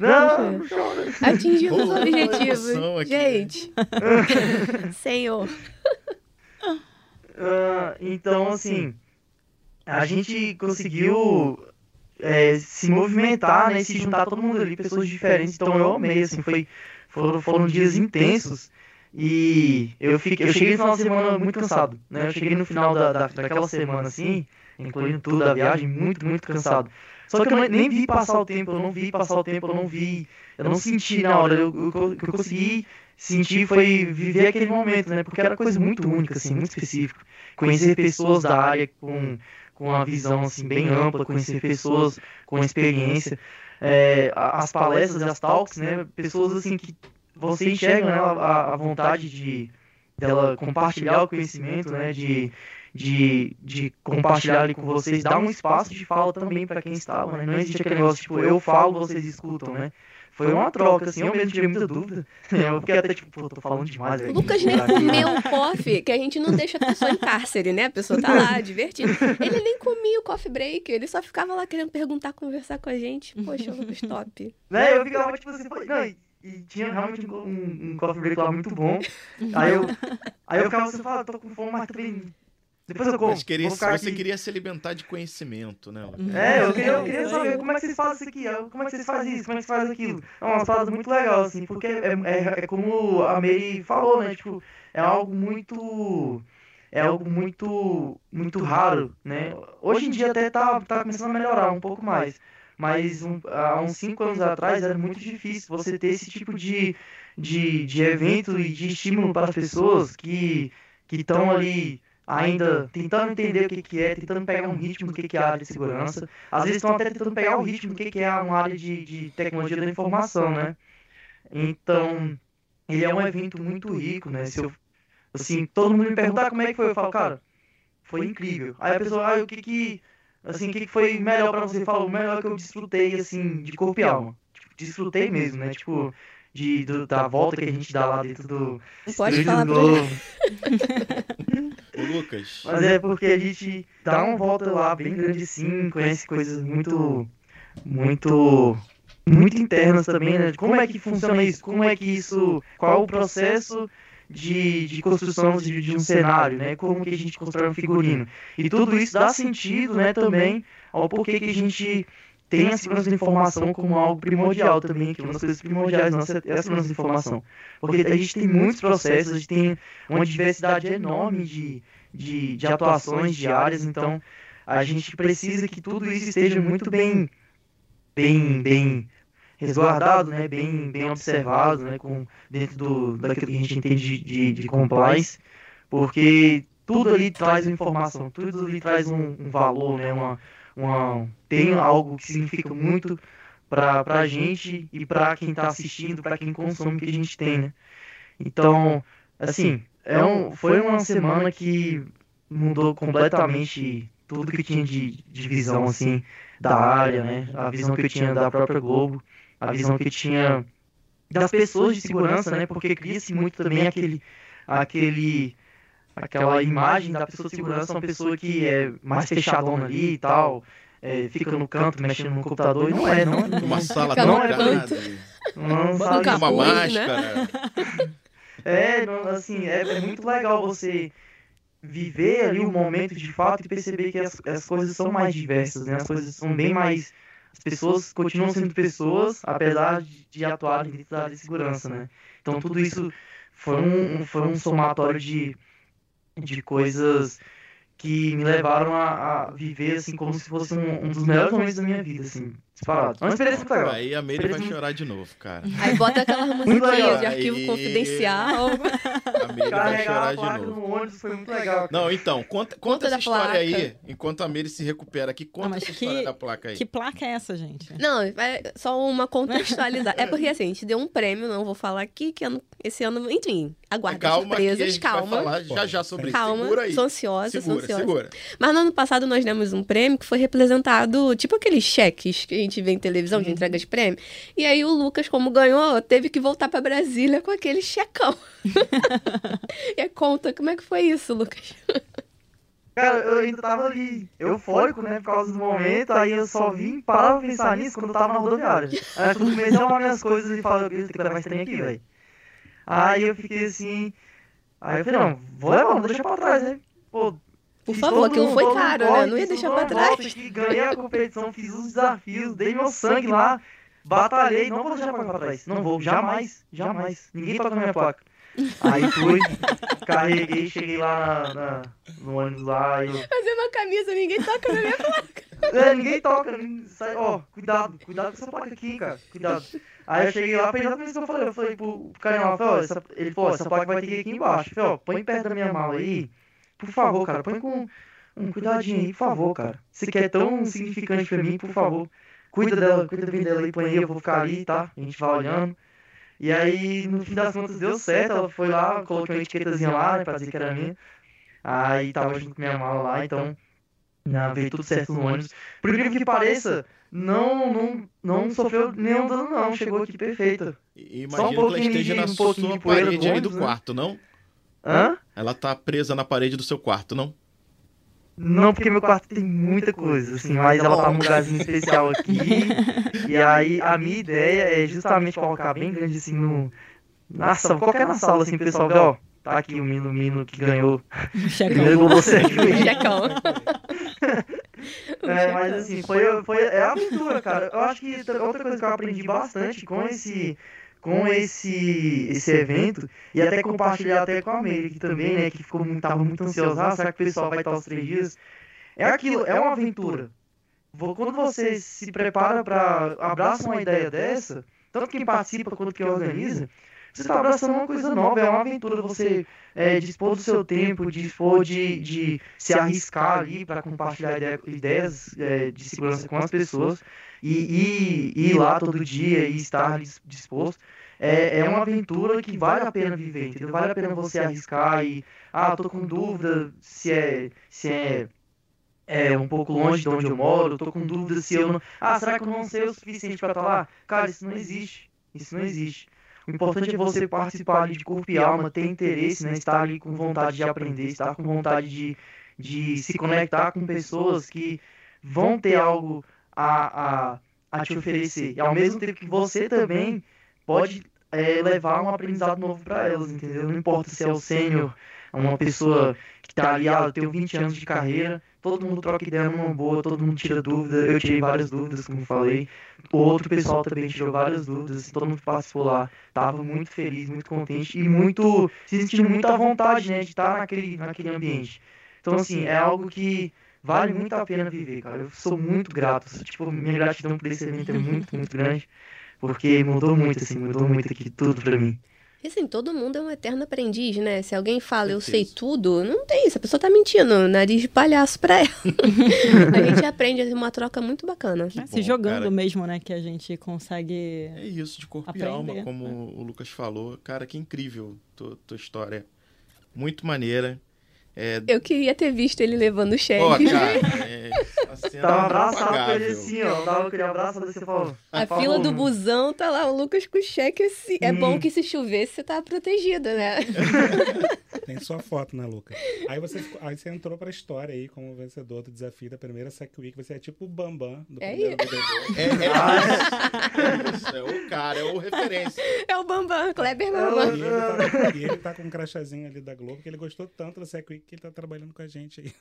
Não, não Atingimos o objetivo. Gente. Senhor. Uh, então, assim, a gente conseguiu é, se movimentar, né, e se juntar todo mundo ali, pessoas diferentes. Então eu amei, assim, foi, foram, foram dias intensos. E eu, fiquei, eu cheguei no final da semana muito cansado, né? Eu cheguei no final da, da, daquela semana, assim, incluindo tudo da viagem, muito, muito cansado. Só que eu nem vi passar o tempo, eu não vi passar o tempo, eu não vi, eu não senti na hora. O que eu consegui sentir foi viver aquele momento, né? Porque era coisa muito única, assim, muito específica. Conhecer pessoas da área com com uma visão assim bem ampla, conhecer pessoas com experiência, é, as palestras, as talks, né, pessoas assim que você enxerga né, a, a vontade de dela compartilhar o conhecimento, né, de de, de compartilhar ali com vocês, dar um espaço de fala também para quem estava, né? Não existe aquele negócio tipo, eu falo, vocês escutam, né? Foi uma troca, assim, eu mesmo tive muita dúvida. Eu fiquei até tipo, pô, tô falando demais. O Lucas nem comeu o coffee, que a gente não deixa a pessoa em cárcere, né? A pessoa tá lá, divertindo. Ele nem comia o coffee break, ele só ficava lá querendo perguntar, conversar com a gente. Poxa, Lucas, top. Né, eu ficava tipo assim, não, e, e tinha realmente um, um, um coffee break lá muito bom. Aí eu, aí eu ficava assim, fala, tô com fome, mas também depois eu como. Mas queria, você aqui. queria se alimentar de conhecimento, né? É, eu queria, eu queria saber como é que vocês fazem isso aqui, como é que vocês fazem isso, como é que vocês fazem aquilo. É uma parada muito legal, assim, porque é, é, é como a Mary falou, né? Tipo, é algo muito é algo muito muito raro, né? Hoje em dia até tá, tá começando a melhorar um pouco mais, mas um, há uns cinco anos atrás era muito difícil você ter esse tipo de, de, de evento e de estímulo para as pessoas que que estão ali ainda tentando entender o que, que é, tentando pegar um ritmo do que, que é a área de segurança. Às vezes estão até tentando pegar o ritmo do que, que é uma área de, de tecnologia da informação, né? Então, ele é um evento muito rico, né? Se eu, assim, todo mundo me perguntar como é que foi, eu falo, cara, foi incrível. Aí a pessoa, ah, o que que, assim, o que, que foi melhor para você? Fala, o melhor que eu desfrutei, assim, de corpo e alma. Tipo, desfrutei mesmo, né? Tipo, de, do, da volta que a gente dá lá dentro do... Pode falar do... Lucas. Mas é porque a gente dá uma volta lá bem grande sim, conhece coisas muito. muito. muito internas também, né? Como é que funciona isso? Como é que isso. Qual é o processo de, de construção de, de um cenário, né? Como que a gente constrói um figurino. E tudo isso dá sentido, né, também, ao porquê que a gente tem a segurança da informação como algo primordial também, que uma das coisas primordiais nossa é a segurança da informação. Porque a gente tem muitos processos, a gente tem uma diversidade enorme de, de, de atuações diárias, então a gente precisa que tudo isso esteja muito bem, bem, bem resguardado, né, bem, bem observado, né, com, dentro do, daquilo que a gente entende de, de, de compliance, porque tudo ali traz uma informação, tudo ali traz um, um valor, né, uma uma, tem algo que significa muito para a gente e para quem está assistindo, para quem consome o que a gente tem, né? Então, assim, é um, foi uma semana que mudou completamente tudo que tinha de, de visão, assim, da área, né? A visão que eu tinha da própria Globo, a visão que eu tinha das pessoas de segurança, né? Porque cria-se muito também aquele, aquele aquela imagem da pessoa de segurança, uma pessoa que é mais fechadona ali e tal, é, fica no canto mexendo no computador, e não é, não é. Uma sala não é Uma, sala uma máscara. Né? É, assim, é, é, muito legal você viver ali o momento de fato e perceber que as, as coisas são mais diversas, né? As coisas são bem mais... As pessoas continuam sendo pessoas, apesar de, de atuarem dentro da área de segurança, né? Então tudo isso foi um, foi um somatório de de coisas que me levaram a, a viver assim como se fosse um, um, dos melhores momentos da minha vida, assim, disparado. É uma experiência muito legal. Aí a Meire vai chorar de novo, cara. Aí bota aquela musiquinha de arquivo aí... confidencial. A Meire vai chorar de novo. No ônibus foi muito legal. Não, então, conta, conta, conta essa história placa. aí, enquanto a Meire se recupera aqui, conta ah, essa que, história da placa aí. Que placa é essa, gente? Não, é só uma contextualizar. é porque assim, a gente deu um prêmio, não vou falar aqui, que esse ano, enfim, aguarda calma surpresas, calma. Vai falar já já sobre calma, isso. Segura aí. Sou ansiosa, segura, sou ansiosa. Segura. Mas no ano passado nós demos um prêmio que foi representado, tipo aqueles cheques que a gente vê em televisão de uhum. entrega de prêmio. E aí o Lucas, como ganhou, teve que voltar para Brasília com aquele checão. e conta, como é que foi isso, Lucas? Cara, eu ainda tava ali, eufórico, né, por causa do momento, aí eu só vim parar pra pensar nisso quando eu tava na rodoviária. Aí quando comecei a arrumar minhas coisas e falei, eu tenho que levar esse trem aqui, velho. Aí eu fiquei assim. Aí eu falei, não, vou levar, não vou deixar pra trás, né? Pô, por favor, aquilo foi caro, né? Não ia deixar pra trás. Volta, ganhei a competição, fiz os desafios, dei meu sangue lá, batalhei, não vou deixar pra trás. Não vou, jamais, jamais. Ninguém toca na minha placa. Aí fui, carreguei, cheguei lá na, na, no ônibus lá. Eu... Fazer uma camisa, ninguém toca na minha placa. É, ninguém toca, sai, ó, cuidado, cuidado com essa placa aqui, cara, cuidado. Aí eu cheguei lá, pensando nisso que eu falei, eu falei pro carinha lá, falei, ó, essa, ele falou, essa placa vai ter que ir aqui embaixo. Eu falei, ó, põe perto da minha mala aí, por favor, cara, põe com, um cuidadinho aí, por favor, cara. Você quer é tão significante pra mim, por favor. Cuida dela, cuida bem dela aí, põe aí, eu vou ficar ali, tá? A gente vai olhando. E aí, no fim das contas, deu certo. Ela foi lá, coloquei uma etiquetazinha lá, né, pra dizer que era minha. Aí tava junto com minha mala lá, então né, veio tudo certo no ônibus. Por incrível que pareça, não, não, não sofreu nenhum dano, não. Chegou aqui perfeita. Só um que ela esteja na um sua parede aí do né? quarto, não? Hã? Ela tá presa na parede do seu quarto, não? Não, porque meu quarto tem muita coisa, assim, mas ela tá num lugarzinho especial aqui. e aí a minha ideia é justamente colocar bem grande assim no. Nossa, qualquer na sala, assim, pessoal, ó. Tá aqui o Mino Mino que ganhou. Checão. você. Checão. é, mas assim, foi, foi é aventura, cara. Eu acho que outra coisa que eu aprendi bastante com esse com esse esse evento e até compartilhar até com a Meire aqui também, né, que ficou muito, tava muito ansiosa, ah, será que o pessoal vai estar os três dias? É aquilo, é uma aventura. Quando você se prepara para abraça uma ideia dessa, tanto quem participa quanto quem organiza, você está abraçando uma coisa nova, é uma aventura você é, dispor do seu tempo, dispor de, de se arriscar ali para compartilhar ideias é, de segurança com as pessoas e, ir lá todo dia e estar disposto. É, é uma aventura que vale a pena viver, entendeu? Vale a pena você arriscar e, ah, tô com dúvida se é, se é é um pouco longe de onde eu moro, tô com dúvida se eu não. Ah, será que eu não sei o suficiente para estar lá? Cara, isso não existe. Isso não existe. O importante é você participar ali de corpo e alma, ter interesse, né? Estar ali com vontade de aprender, estar com vontade de, de se conectar com pessoas que vão ter algo a, a, a te oferecer. E ao mesmo tempo que você também pode é, levar um aprendizado novo para elas, entendeu? Não importa se é o sênior, uma pessoa que está ali, ah, eu tenho 20 anos de carreira, todo mundo troca ideia numa boa, todo mundo tira dúvida, eu tirei várias dúvidas, como falei, o outro pessoal também tirou várias dúvidas, todo mundo participou lá estava muito feliz, muito contente e muito, se sentindo muito à vontade, né, de estar naquele, naquele ambiente. Então, assim, é algo que vale muito a pena viver, cara. Eu sou muito grato, tipo, minha gratidão por esse evento é muito, muito grande, porque mudou muito, assim, mudou muito aqui tudo pra mim. E assim, todo mundo é um eterno aprendiz, né? Se alguém fala, eu sei tudo, não tem isso. A pessoa tá mentindo, nariz de palhaço pra ela. a gente aprende uma troca muito bacana. É, se jogando cara. mesmo, né? Que a gente consegue. É isso, de corpo aprender. e alma, como né? o Lucas falou. Cara, que incrível tua, tua história. Muito maneira. É... Eu queria ter visto ele levando o cheque. Pô, cara, é... Tava abraçado com ele assim, ó. Tava aquele abraço você falou. A fila do busão tá lá, o Lucas com o cheque assim. É bom que se chover você tá protegido, né? Tem sua foto, né, Lucas? Aí você, aí você entrou pra história aí como vencedor do desafio da primeira Sec Week. Você é tipo o Bambam do é primeiro BBB. É, é, é, isso, é o cara, é o referência. É o Bambam, Kleber Bambam. E ele, tá, e ele tá com um crachazinho ali da Globo, que ele gostou tanto da Sec Week que ele tá trabalhando com a gente aí.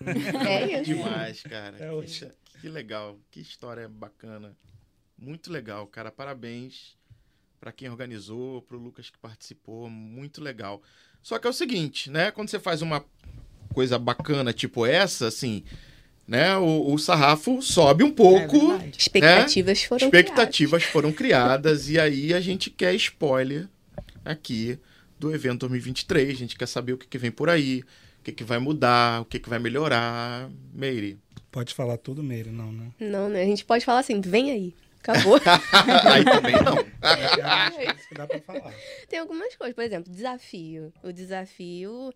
É isso. Demais, cara. É. Que, que legal, que história bacana. Muito legal, cara. Parabéns para quem organizou, pro Lucas que participou, muito legal. Só que é o seguinte, né? Quando você faz uma coisa bacana tipo essa, assim, né? O, o sarrafo sobe um pouco. É né? Expectativas foram Expectativas criadas. foram criadas e aí a gente quer spoiler aqui do evento 2023. A gente quer saber o que, que vem por aí, o que, que vai mudar, o que, que vai melhorar. Meire. Pode falar tudo, Meire, não, né? Não, né? A gente pode falar assim, vem aí. Acabou. aí também não. É, isso que dá pra falar. Tem algumas coisas, por exemplo, desafio. O desafio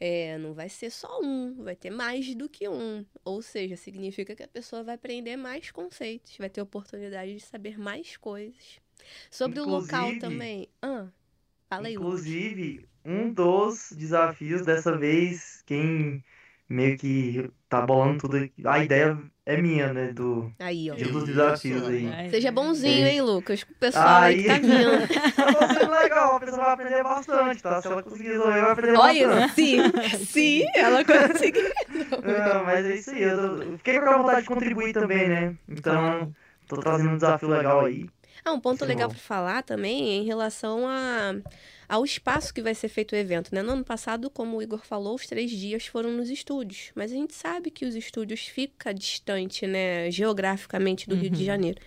é, não vai ser só um, vai ter mais do que um. Ou seja, significa que a pessoa vai aprender mais conceitos, vai ter oportunidade de saber mais coisas. Sobre inclusive, o local também. Ah, fala aí, Inclusive, um dos desafios dessa vez, quem meio que tá bolando tudo. A ideia é minha, né? Do, aí, ó. De um dos desafios aí. Seja bonzinho, hein, Lucas? O pessoal aí, aí que tá vindo. tá sendo legal, a pessoa vai aprender bastante, tá? Se ela conseguir resolver, vai aprender Olha, bastante. Olha, se, se ela conseguir. Não, mas é isso aí. Eu fiquei com a vontade de contribuir também, né? Então, tô trazendo um desafio legal aí. Ah, um ponto legal para falar também é em relação a ao espaço que vai ser feito o evento. Né? No ano passado, como o Igor falou, os três dias foram nos estúdios, mas a gente sabe que os estúdios ficam distante, né, geograficamente do uhum. Rio de uhum. Janeiro.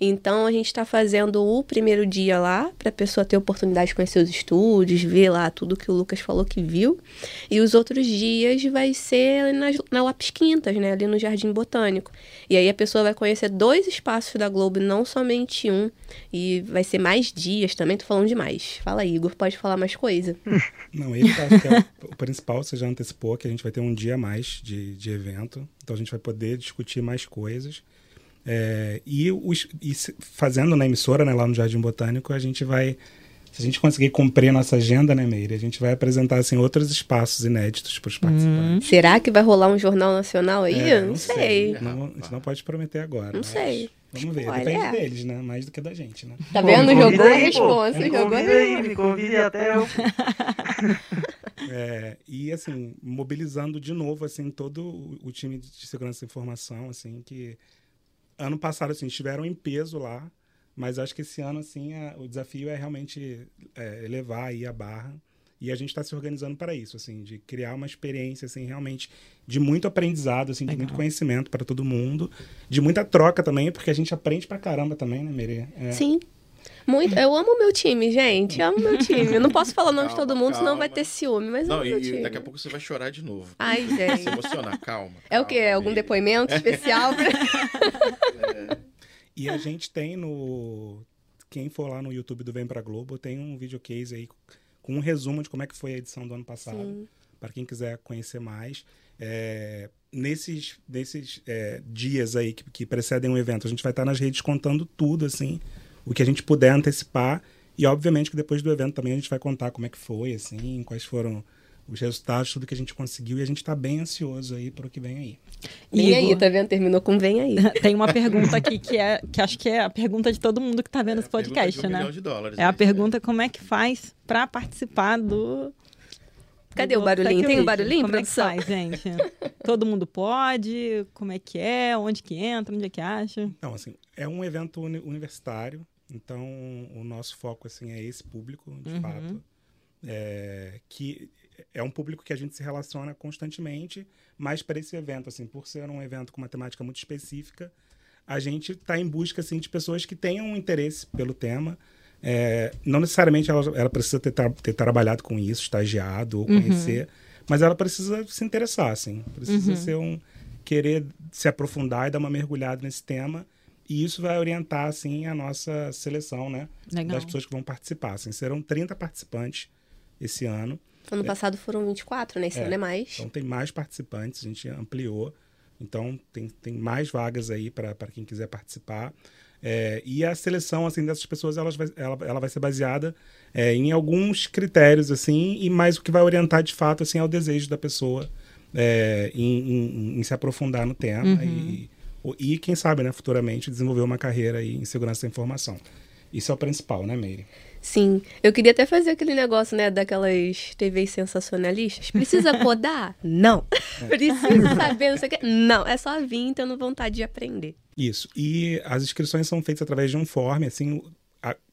Então a gente está fazendo o primeiro dia lá para a pessoa ter oportunidade de conhecer os estúdios, ver lá tudo que o Lucas falou que viu. E os outros dias vai ser na, na Lápis Quintas, né, ali no Jardim Botânico. E aí a pessoa vai conhecer dois espaços da Globo, não somente um. E vai ser mais dias também, tô falando demais. Fala aí, Igor, pode falar mais coisa. Não, ele acho que é o principal, você já antecipou que a gente vai ter um dia a mais de, de evento. Então a gente vai poder discutir mais coisas. É, e, os, e fazendo na emissora, né, lá no Jardim Botânico, a gente vai se a gente conseguir cumprir nossa agenda, né, Meire, a gente vai apresentar assim, outros espaços inéditos para os participantes. Hum. Será que vai rolar um jornal nacional aí? É, não, não sei. sei. Não, a gente não pode prometer agora. Não sei. Vamos ver, Olha. depende deles, né? Mais do que da gente, né? Tá Pô, vendo? Jogou a resposta. Me Jogou a convida aí, me convide até eu. É, e assim, mobilizando de novo assim todo o- time de segurança da informação, assim, que ano passado assim estiveram em peso lá, mas acho que esse ano assim a- o desafio é realmente é, elevar aí a barra e a gente está se organizando para isso, assim, de criar uma experiência assim realmente de muito aprendizado, assim, de Legal. muito conhecimento para todo mundo, de muita troca também, porque a gente aprende pra caramba também, né, Merê? É, Sim. Muito. Eu amo meu time, gente. Eu amo meu time. Eu não posso falar o nome de Calma, todo mundo, senão vai calma. ter ciúme, mas eu Não, amo e, meu e time. daqui a pouco você vai chorar de novo. Ai, Se gente. emocionar, calma. É o quê? calma, Algum depoimento especial? pra- E a gente tem no. Quem for lá no YouTube do Vem Pra Globo, tem um videocase aí com um resumo de como é que foi a edição do ano passado. Para quem quiser conhecer mais. É, nesses nesses é, dias aí que, que precedem o evento, a gente vai estar nas redes contando tudo, assim, o que a gente puder antecipar. E obviamente que depois do evento também a gente vai contar como é que foi, assim, quais foram os resultados, tudo que a gente conseguiu. E a gente está bem ansioso aí para o que vem aí. Vem aí, Igor, tá vendo? Terminou com vem aí. Tem uma pergunta aqui que é que acho que é a pergunta de todo mundo que tá vendo esse Pergunta podcast, de um né? dólares, É a né? pergunta como é que faz pra participar do. Cadê do o barulhinho? Tem o Week? barulhinho, Como é que produção? faz, gente? Todo mundo pode? Como é que é? Onde que entra? Onde é que acha? Então, assim, é um evento uni- universitário, então o nosso foco, assim, é esse público, de Uhum. fato, é, que é um público que a gente se relaciona constantemente, mas para esse evento, assim, por ser um evento com uma temática muito específica, a gente está em busca, assim, de pessoas que tenham um interesse pelo tema, é, não necessariamente ela, ela precisa ter, tra- ter trabalhado com isso, estagiado ou Uhum. conhecer, mas ela precisa se interessar, assim, precisa Uhum. ser um querer se aprofundar e dar uma mergulhada nesse tema. E isso vai orientar, assim, a nossa seleção, né? Legal. Das pessoas que vão participar. Assim, serão 30 participantes esse ano. Ano passado foram 24, né? Esse É. ano é mais. Então, tem mais participantes, a gente ampliou. Então, tem, tem mais vagas aí para quem quiser participar. É, e a seleção, assim, dessas pessoas, elas vai, ela, ela vai ser baseada é, em alguns critérios, assim, e mais o que vai orientar, de fato, assim, é o desejo da pessoa é, em, em- em se aprofundar no tema Uhum. e, e, quem sabe, né, futuramente, desenvolver uma carreira aí em segurança da informação. Isso é o principal, né, Meire? Sim. Eu queria até fazer aquele negócio, né, daquelas TVs sensacionalistas. Precisa codar? Não. Precisa saber, não sei o quê? Não. É só vir tendo vontade de aprender. Isso. E as inscrições são feitas através de um form, assim,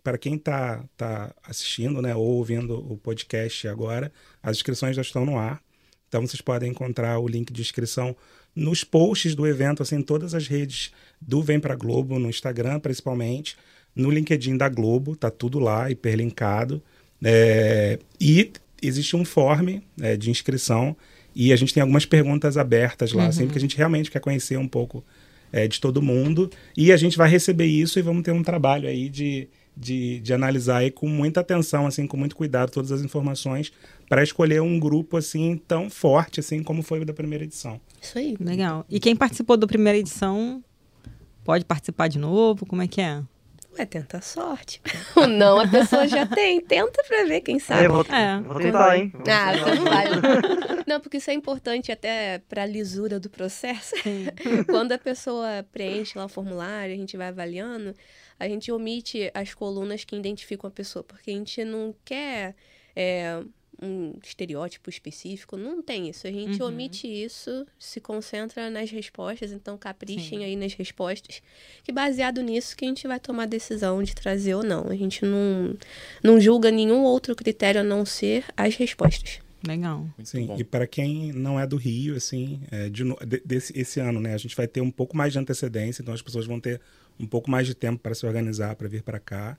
para quem está tá assistindo, né, ou ouvindo o podcast agora, as inscrições já estão no ar. Então vocês podem encontrar o link de inscrição nos posts do evento, assim, em todas as redes do Vem Pra Globo, no Instagram principalmente, no LinkedIn da Globo, tá tudo lá, hiperlinkado. É, e existe um form é, de inscrição e a gente tem algumas perguntas abertas lá, assim, porque a gente realmente quer conhecer um pouco é, de todo mundo. E a gente vai receber isso e vamos ter um trabalho aí de, de, de analisar aí com muita atenção, assim, com muito cuidado, todas as informações, para escolher um grupo assim tão forte assim como foi o da primeira edição. Isso aí. Legal. E quem participou da primeira edição pode participar de novo? Como é que é? Ué, tenta a sorte. O não a pessoa já tem. Tenta pra ver, quem sabe. É, vou, É. vou tentar, hein? Vou Ah, tentar. você não vai. Não, porque isso é importante até para a lisura do processo. Sim. Quando a pessoa preenche lá o formulário, a gente vai avaliando, a gente omite as colunas que identificam a pessoa, porque a gente não quer é, um estereótipo específico, não tem isso. A gente Uhum. omite isso, se concentra nas respostas, então caprichem Sim. aí nas respostas, que baseado nisso que a gente vai tomar a decisão de trazer ou não. A gente não, não julga nenhum outro critério a não ser as respostas. Legal. Sim, e para quem não é do Rio, assim, é, de- desse, esse ano, né, a gente vai ter um pouco mais de antecedência, então as pessoas vão ter um pouco mais de tempo para se organizar, para vir para cá.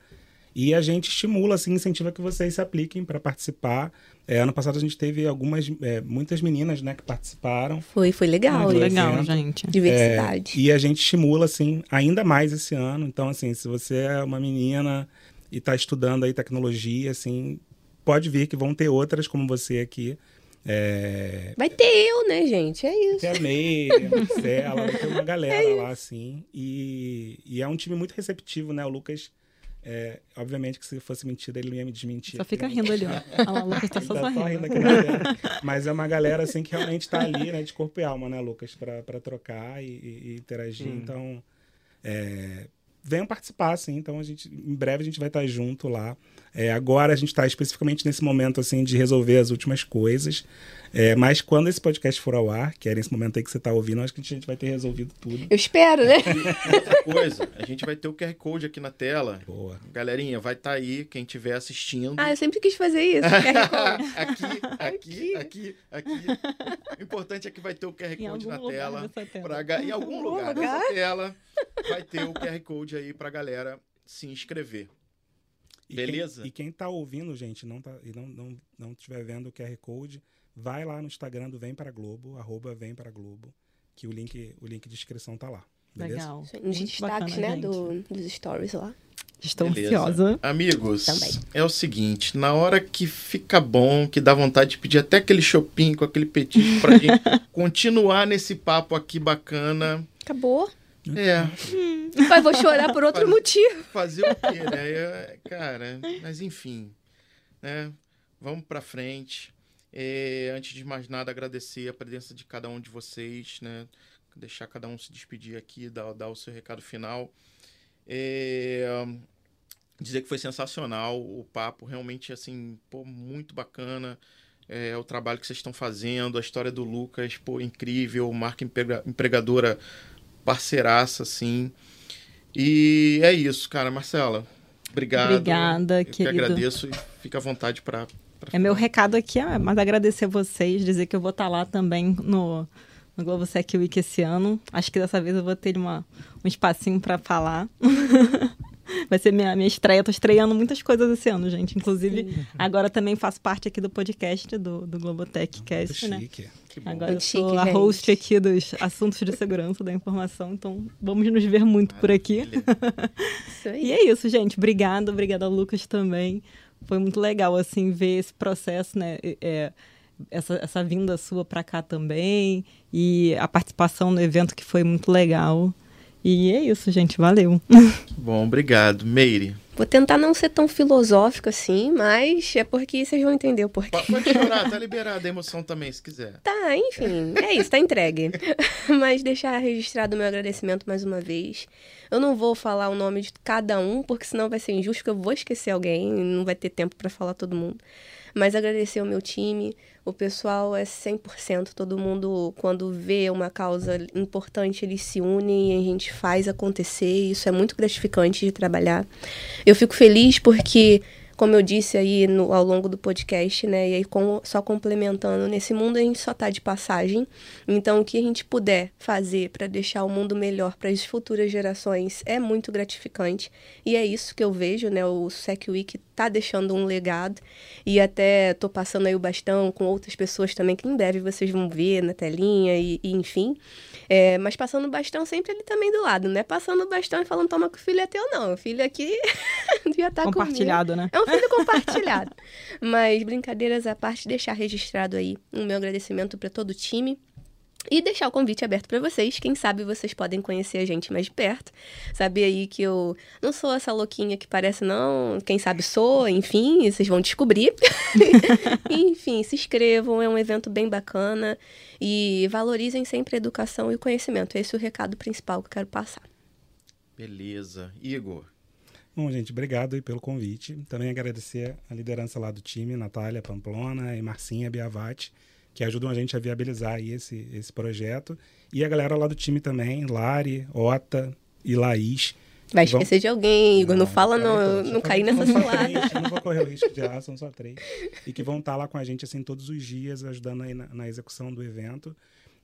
E a gente estimula, assim, incentiva que vocês se apliquem para participar. É, ano passado a gente teve algumas, é, muitas meninas, né, que participaram. Foi, foi legal. Isso. legal, evento. gente. Diversidade. É, e a gente estimula, assim, ainda mais esse ano. Então, assim, se você é uma menina e está estudando aí tecnologia, assim, pode vir que vão ter outras como você aqui. É, Vai ter eu, né, gente? É isso. tem a Meire, a Marcela, tem uma galera lá, assim. E, e é um time muito receptivo, né? O Lucas, é, obviamente que se fosse mentira, ele não ia me desmentir. Só fica aqui, rindo ali, ó. Olha lá, o Lucas tá só tá só rindo aqui na tela. Mas é uma galera, assim, que realmente tá ali, né? De corpo e alma, né, Lucas? Pra, pra trocar e, e- e interagir. Sim. Então, é, venham participar, assim. Então, a gente, em breve a gente vai estar junto lá. É, agora a gente está especificamente nesse momento, assim, de resolver as últimas coisas. É, mas quando esse podcast for ao ar, que é nesse momento aí que você tá ouvindo, acho que a gente vai ter resolvido tudo. Eu espero, né? Outra coisa, a gente vai ter o QR Code aqui na tela. Boa. Galerinha, vai estar aí, quem estiver assistindo. Ah, eu sempre quis fazer isso. QR Code. aqui, aqui, aqui, aqui. O importante é que vai ter o QR Em Code na tela. tela. Pra, em algum Algum lugar lugar? dessa tela vai ter o QR Code aí pra galera se inscrever. E Beleza? Quem, e quem tá ouvindo, gente, não tá, e não, não, não estiver vendo o QR Code, vai lá no Instagram do Vem para Globo, arroba Vem para Globo, que o link, o link de inscrição tá lá. Beleza? Legal. Nos Muito destaques, bacana, né, gente. do, dos stories lá. Estou Beleza. ansiosa. Amigos, Também. é o seguinte, na hora que fica bom, que dá vontade de pedir até aquele shopping com aquele petisco pra gente continuar nesse papo aqui bacana, Acabou. É, Mas vou chorar por outro Faz- motivo. fazer o quê, né? É, Cara, mas enfim, né? Vamos pra frente. É, antes de mais nada, agradecer a presença de cada um de vocês, né? Deixar cada um se despedir aqui, dar, dar o seu recado final. É, dizer que foi sensacional o papo, realmente, assim, pô, muito bacana. É, o trabalho que vocês estão fazendo, a história do Lucas, pô, incrível, marca emprega- empregadora parceiraça, assim. E é isso, cara. Marcela, obrigado. Obrigada, Eu que querido. agradeço e fica à vontade para. É meu recado aqui, é mais agradecer vocês, dizer que eu vou estar lá também no, no Globo Sec Week esse ano. Acho que dessa vez eu vou ter uma, um espacinho para falar. Vai ser minha, minha estreia. Tô estreando muitas coisas esse ano, gente. Inclusive, agora também faço parte aqui do podcast do, do Globotech Cast, né? Chique. Que bom. Agora eu Muito sou chique, a gente. host aqui dos assuntos de segurança da informação, então vamos nos ver muito por aqui. Maravilha. Isso aí. E é isso, gente. Obrigada, obrigada, Lucas, também. Foi muito legal, assim, ver esse processo, né? É, essa, essa vinda sua para cá também. E a participação no evento que foi muito legal. E é isso, gente. Valeu. Bom, obrigado. Meire, Vou tentar não ser tão filosófico assim, mas é porque vocês vão entender o porquê. po- pode chorar, tá liberada a emoção também, se quiser. Tá, enfim, é isso, tá entregue. Mas deixar registrado o meu agradecimento mais uma vez. Eu não vou falar o nome de cada um, porque senão vai ser injusto, que eu vou esquecer alguém, e não vai ter tempo pra falar todo mundo. Mas agradecer ao meu time, o pessoal é 100%, todo mundo, quando vê uma causa importante, eles se unem e a gente faz acontecer, isso é muito gratificante de trabalhar. Eu fico feliz porque como eu disse aí no- ao longo do podcast, né? E aí, com- só complementando, nesse mundo a gente só tá de passagem. Então, o que a gente puder fazer para deixar o mundo melhor para as futuras gerações é muito gratificante. E é isso que eu vejo, né? O Sec Week tá deixando um legado. E até tô passando aí o bastão com outras pessoas também, que em breve vocês vão ver na telinha e, e enfim. É, mas passando o bastão sempre ali também do lado, não é passando o bastão e falando, toma que o filho é teu, não. O filho aqui devia estar comigo. Compartilhado, né? É um filho compartilhado. Mas brincadeiras à parte, deixar registrado aí o meu agradecimento para todo o time. E deixar o convite aberto para vocês. Quem sabe vocês podem conhecer a gente mais de perto. Saber aí que eu não sou essa louquinha que parece, não. Quem sabe sou, enfim, vocês vão descobrir. enfim, se inscrevam, é um evento bem bacana. E valorizem sempre a educação e o conhecimento. Esse é o recado principal que eu quero passar. Beleza. Igor, Bom, gente, obrigado aí pelo convite. Também agradecer a liderança lá do time, Natália Pamplona e Marcinha Biavati, que ajudam a gente a viabilizar aí esse, esse projeto. E a galera lá do time também, Lari, Ota e Laís. Vai Vão- esquecer de alguém, Igor. Não, fala, falei não. Eu não caí nessa cilada. eu não vou correr o risco de errar, são só três. E que vão estar lá com a gente assim todos os dias, ajudando aí na, na execução do evento.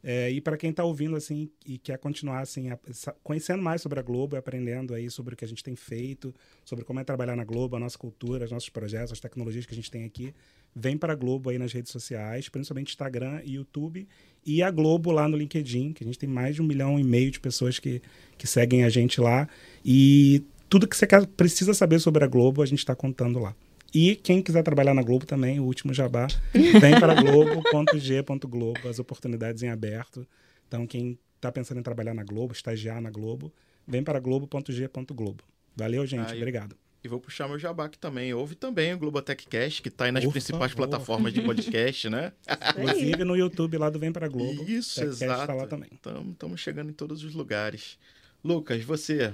É, e para quem está ouvindo assim e quer continuar assim a, conhecendo mais sobre a Globo, aprendendo aí sobre o que a gente tem feito, sobre como é trabalhar na Globo, a nossa cultura, os nossos projetos, as tecnologias que a gente tem aqui, vem para a Globo aí nas redes sociais, principalmente Instagram e YouTube, e a Globo lá no LinkedIn, que a gente tem mais de um milhão e meio de pessoas que, que seguem a gente lá. E tudo que você quer, precisa saber sobre a Globo, a gente está contando lá. E quem quiser trabalhar na Globo também, o último jabá, vem para globo.g.globo, as oportunidades em aberto. Então, quem está pensando em trabalhar na Globo, estagiar na Globo, vem para globo.g.globo. Valeu, gente. Obrigado. E vou puxar meu jabá aqui também. Ouve também o Globotech Cast, que está aí nas Por principais favor. plataformas de podcast, né? Inclusive no YouTube lá do Vem para Globo. Isso, Tech exato. Está lá também. Estamos chegando em todos os lugares. Lucas, você,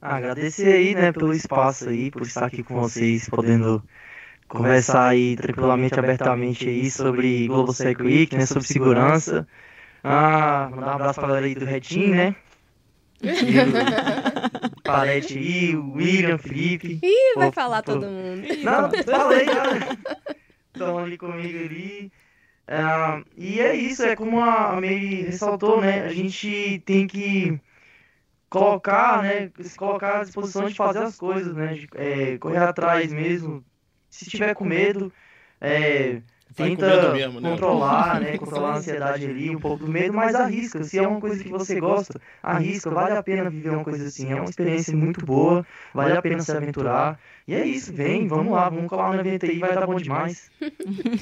agradecer aí, né, pelo espaço aí, por estar aqui com vocês, podendo conversar aí tranquilamente, abertamente aí sobre Globosec Week, né, sobre segurança. Ah, mandar um abraço pra galera aí do Retim, né? Parete aí, o William, Felipe. Ih, vai pô, falar pô. todo mundo. Não, falei. Estão ali comigo ali. Ah, e é isso, é como a Mary ressaltou, né? A gente tem que colocar, né, se colocar à disposição de fazer as coisas, né, de, é, correr atrás mesmo, se tiver com medo, é, tenta mesmo, né? controlar, né, controlar a ansiedade ali, um pouco do medo, mas arrisca, se é uma coisa que você gosta, arrisca, vale a pena viver uma coisa assim, é uma experiência muito boa, vale a pena se aventurar, e é isso, vem, vamos lá, vamos colar evento aí, vai dar bom demais.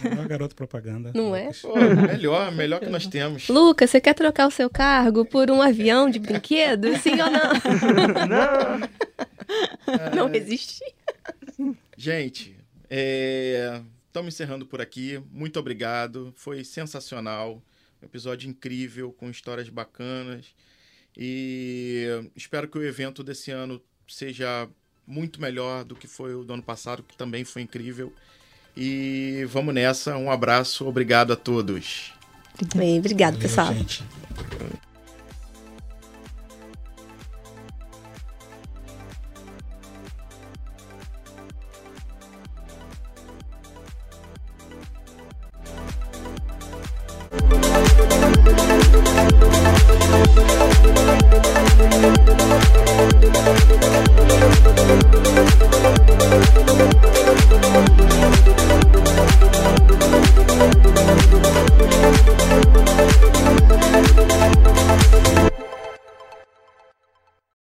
É uma garota propaganda. Não é? Pô, melhor, melhor que nós temos. Lucas, você quer trocar o seu cargo por um avião de brinquedo? Sim ou não? não. Não existe. Gente, estamos encerrando por aqui. Muito obrigado. Foi sensacional. Um episódio incrível, com histórias bacanas. E espero que o evento desse ano seja muito melhor do que foi o do ano passado, que também foi incrível. E vamos nessa. Um abraço, obrigado a todos. Bem, obrigado, Valeu, pessoal. Gente.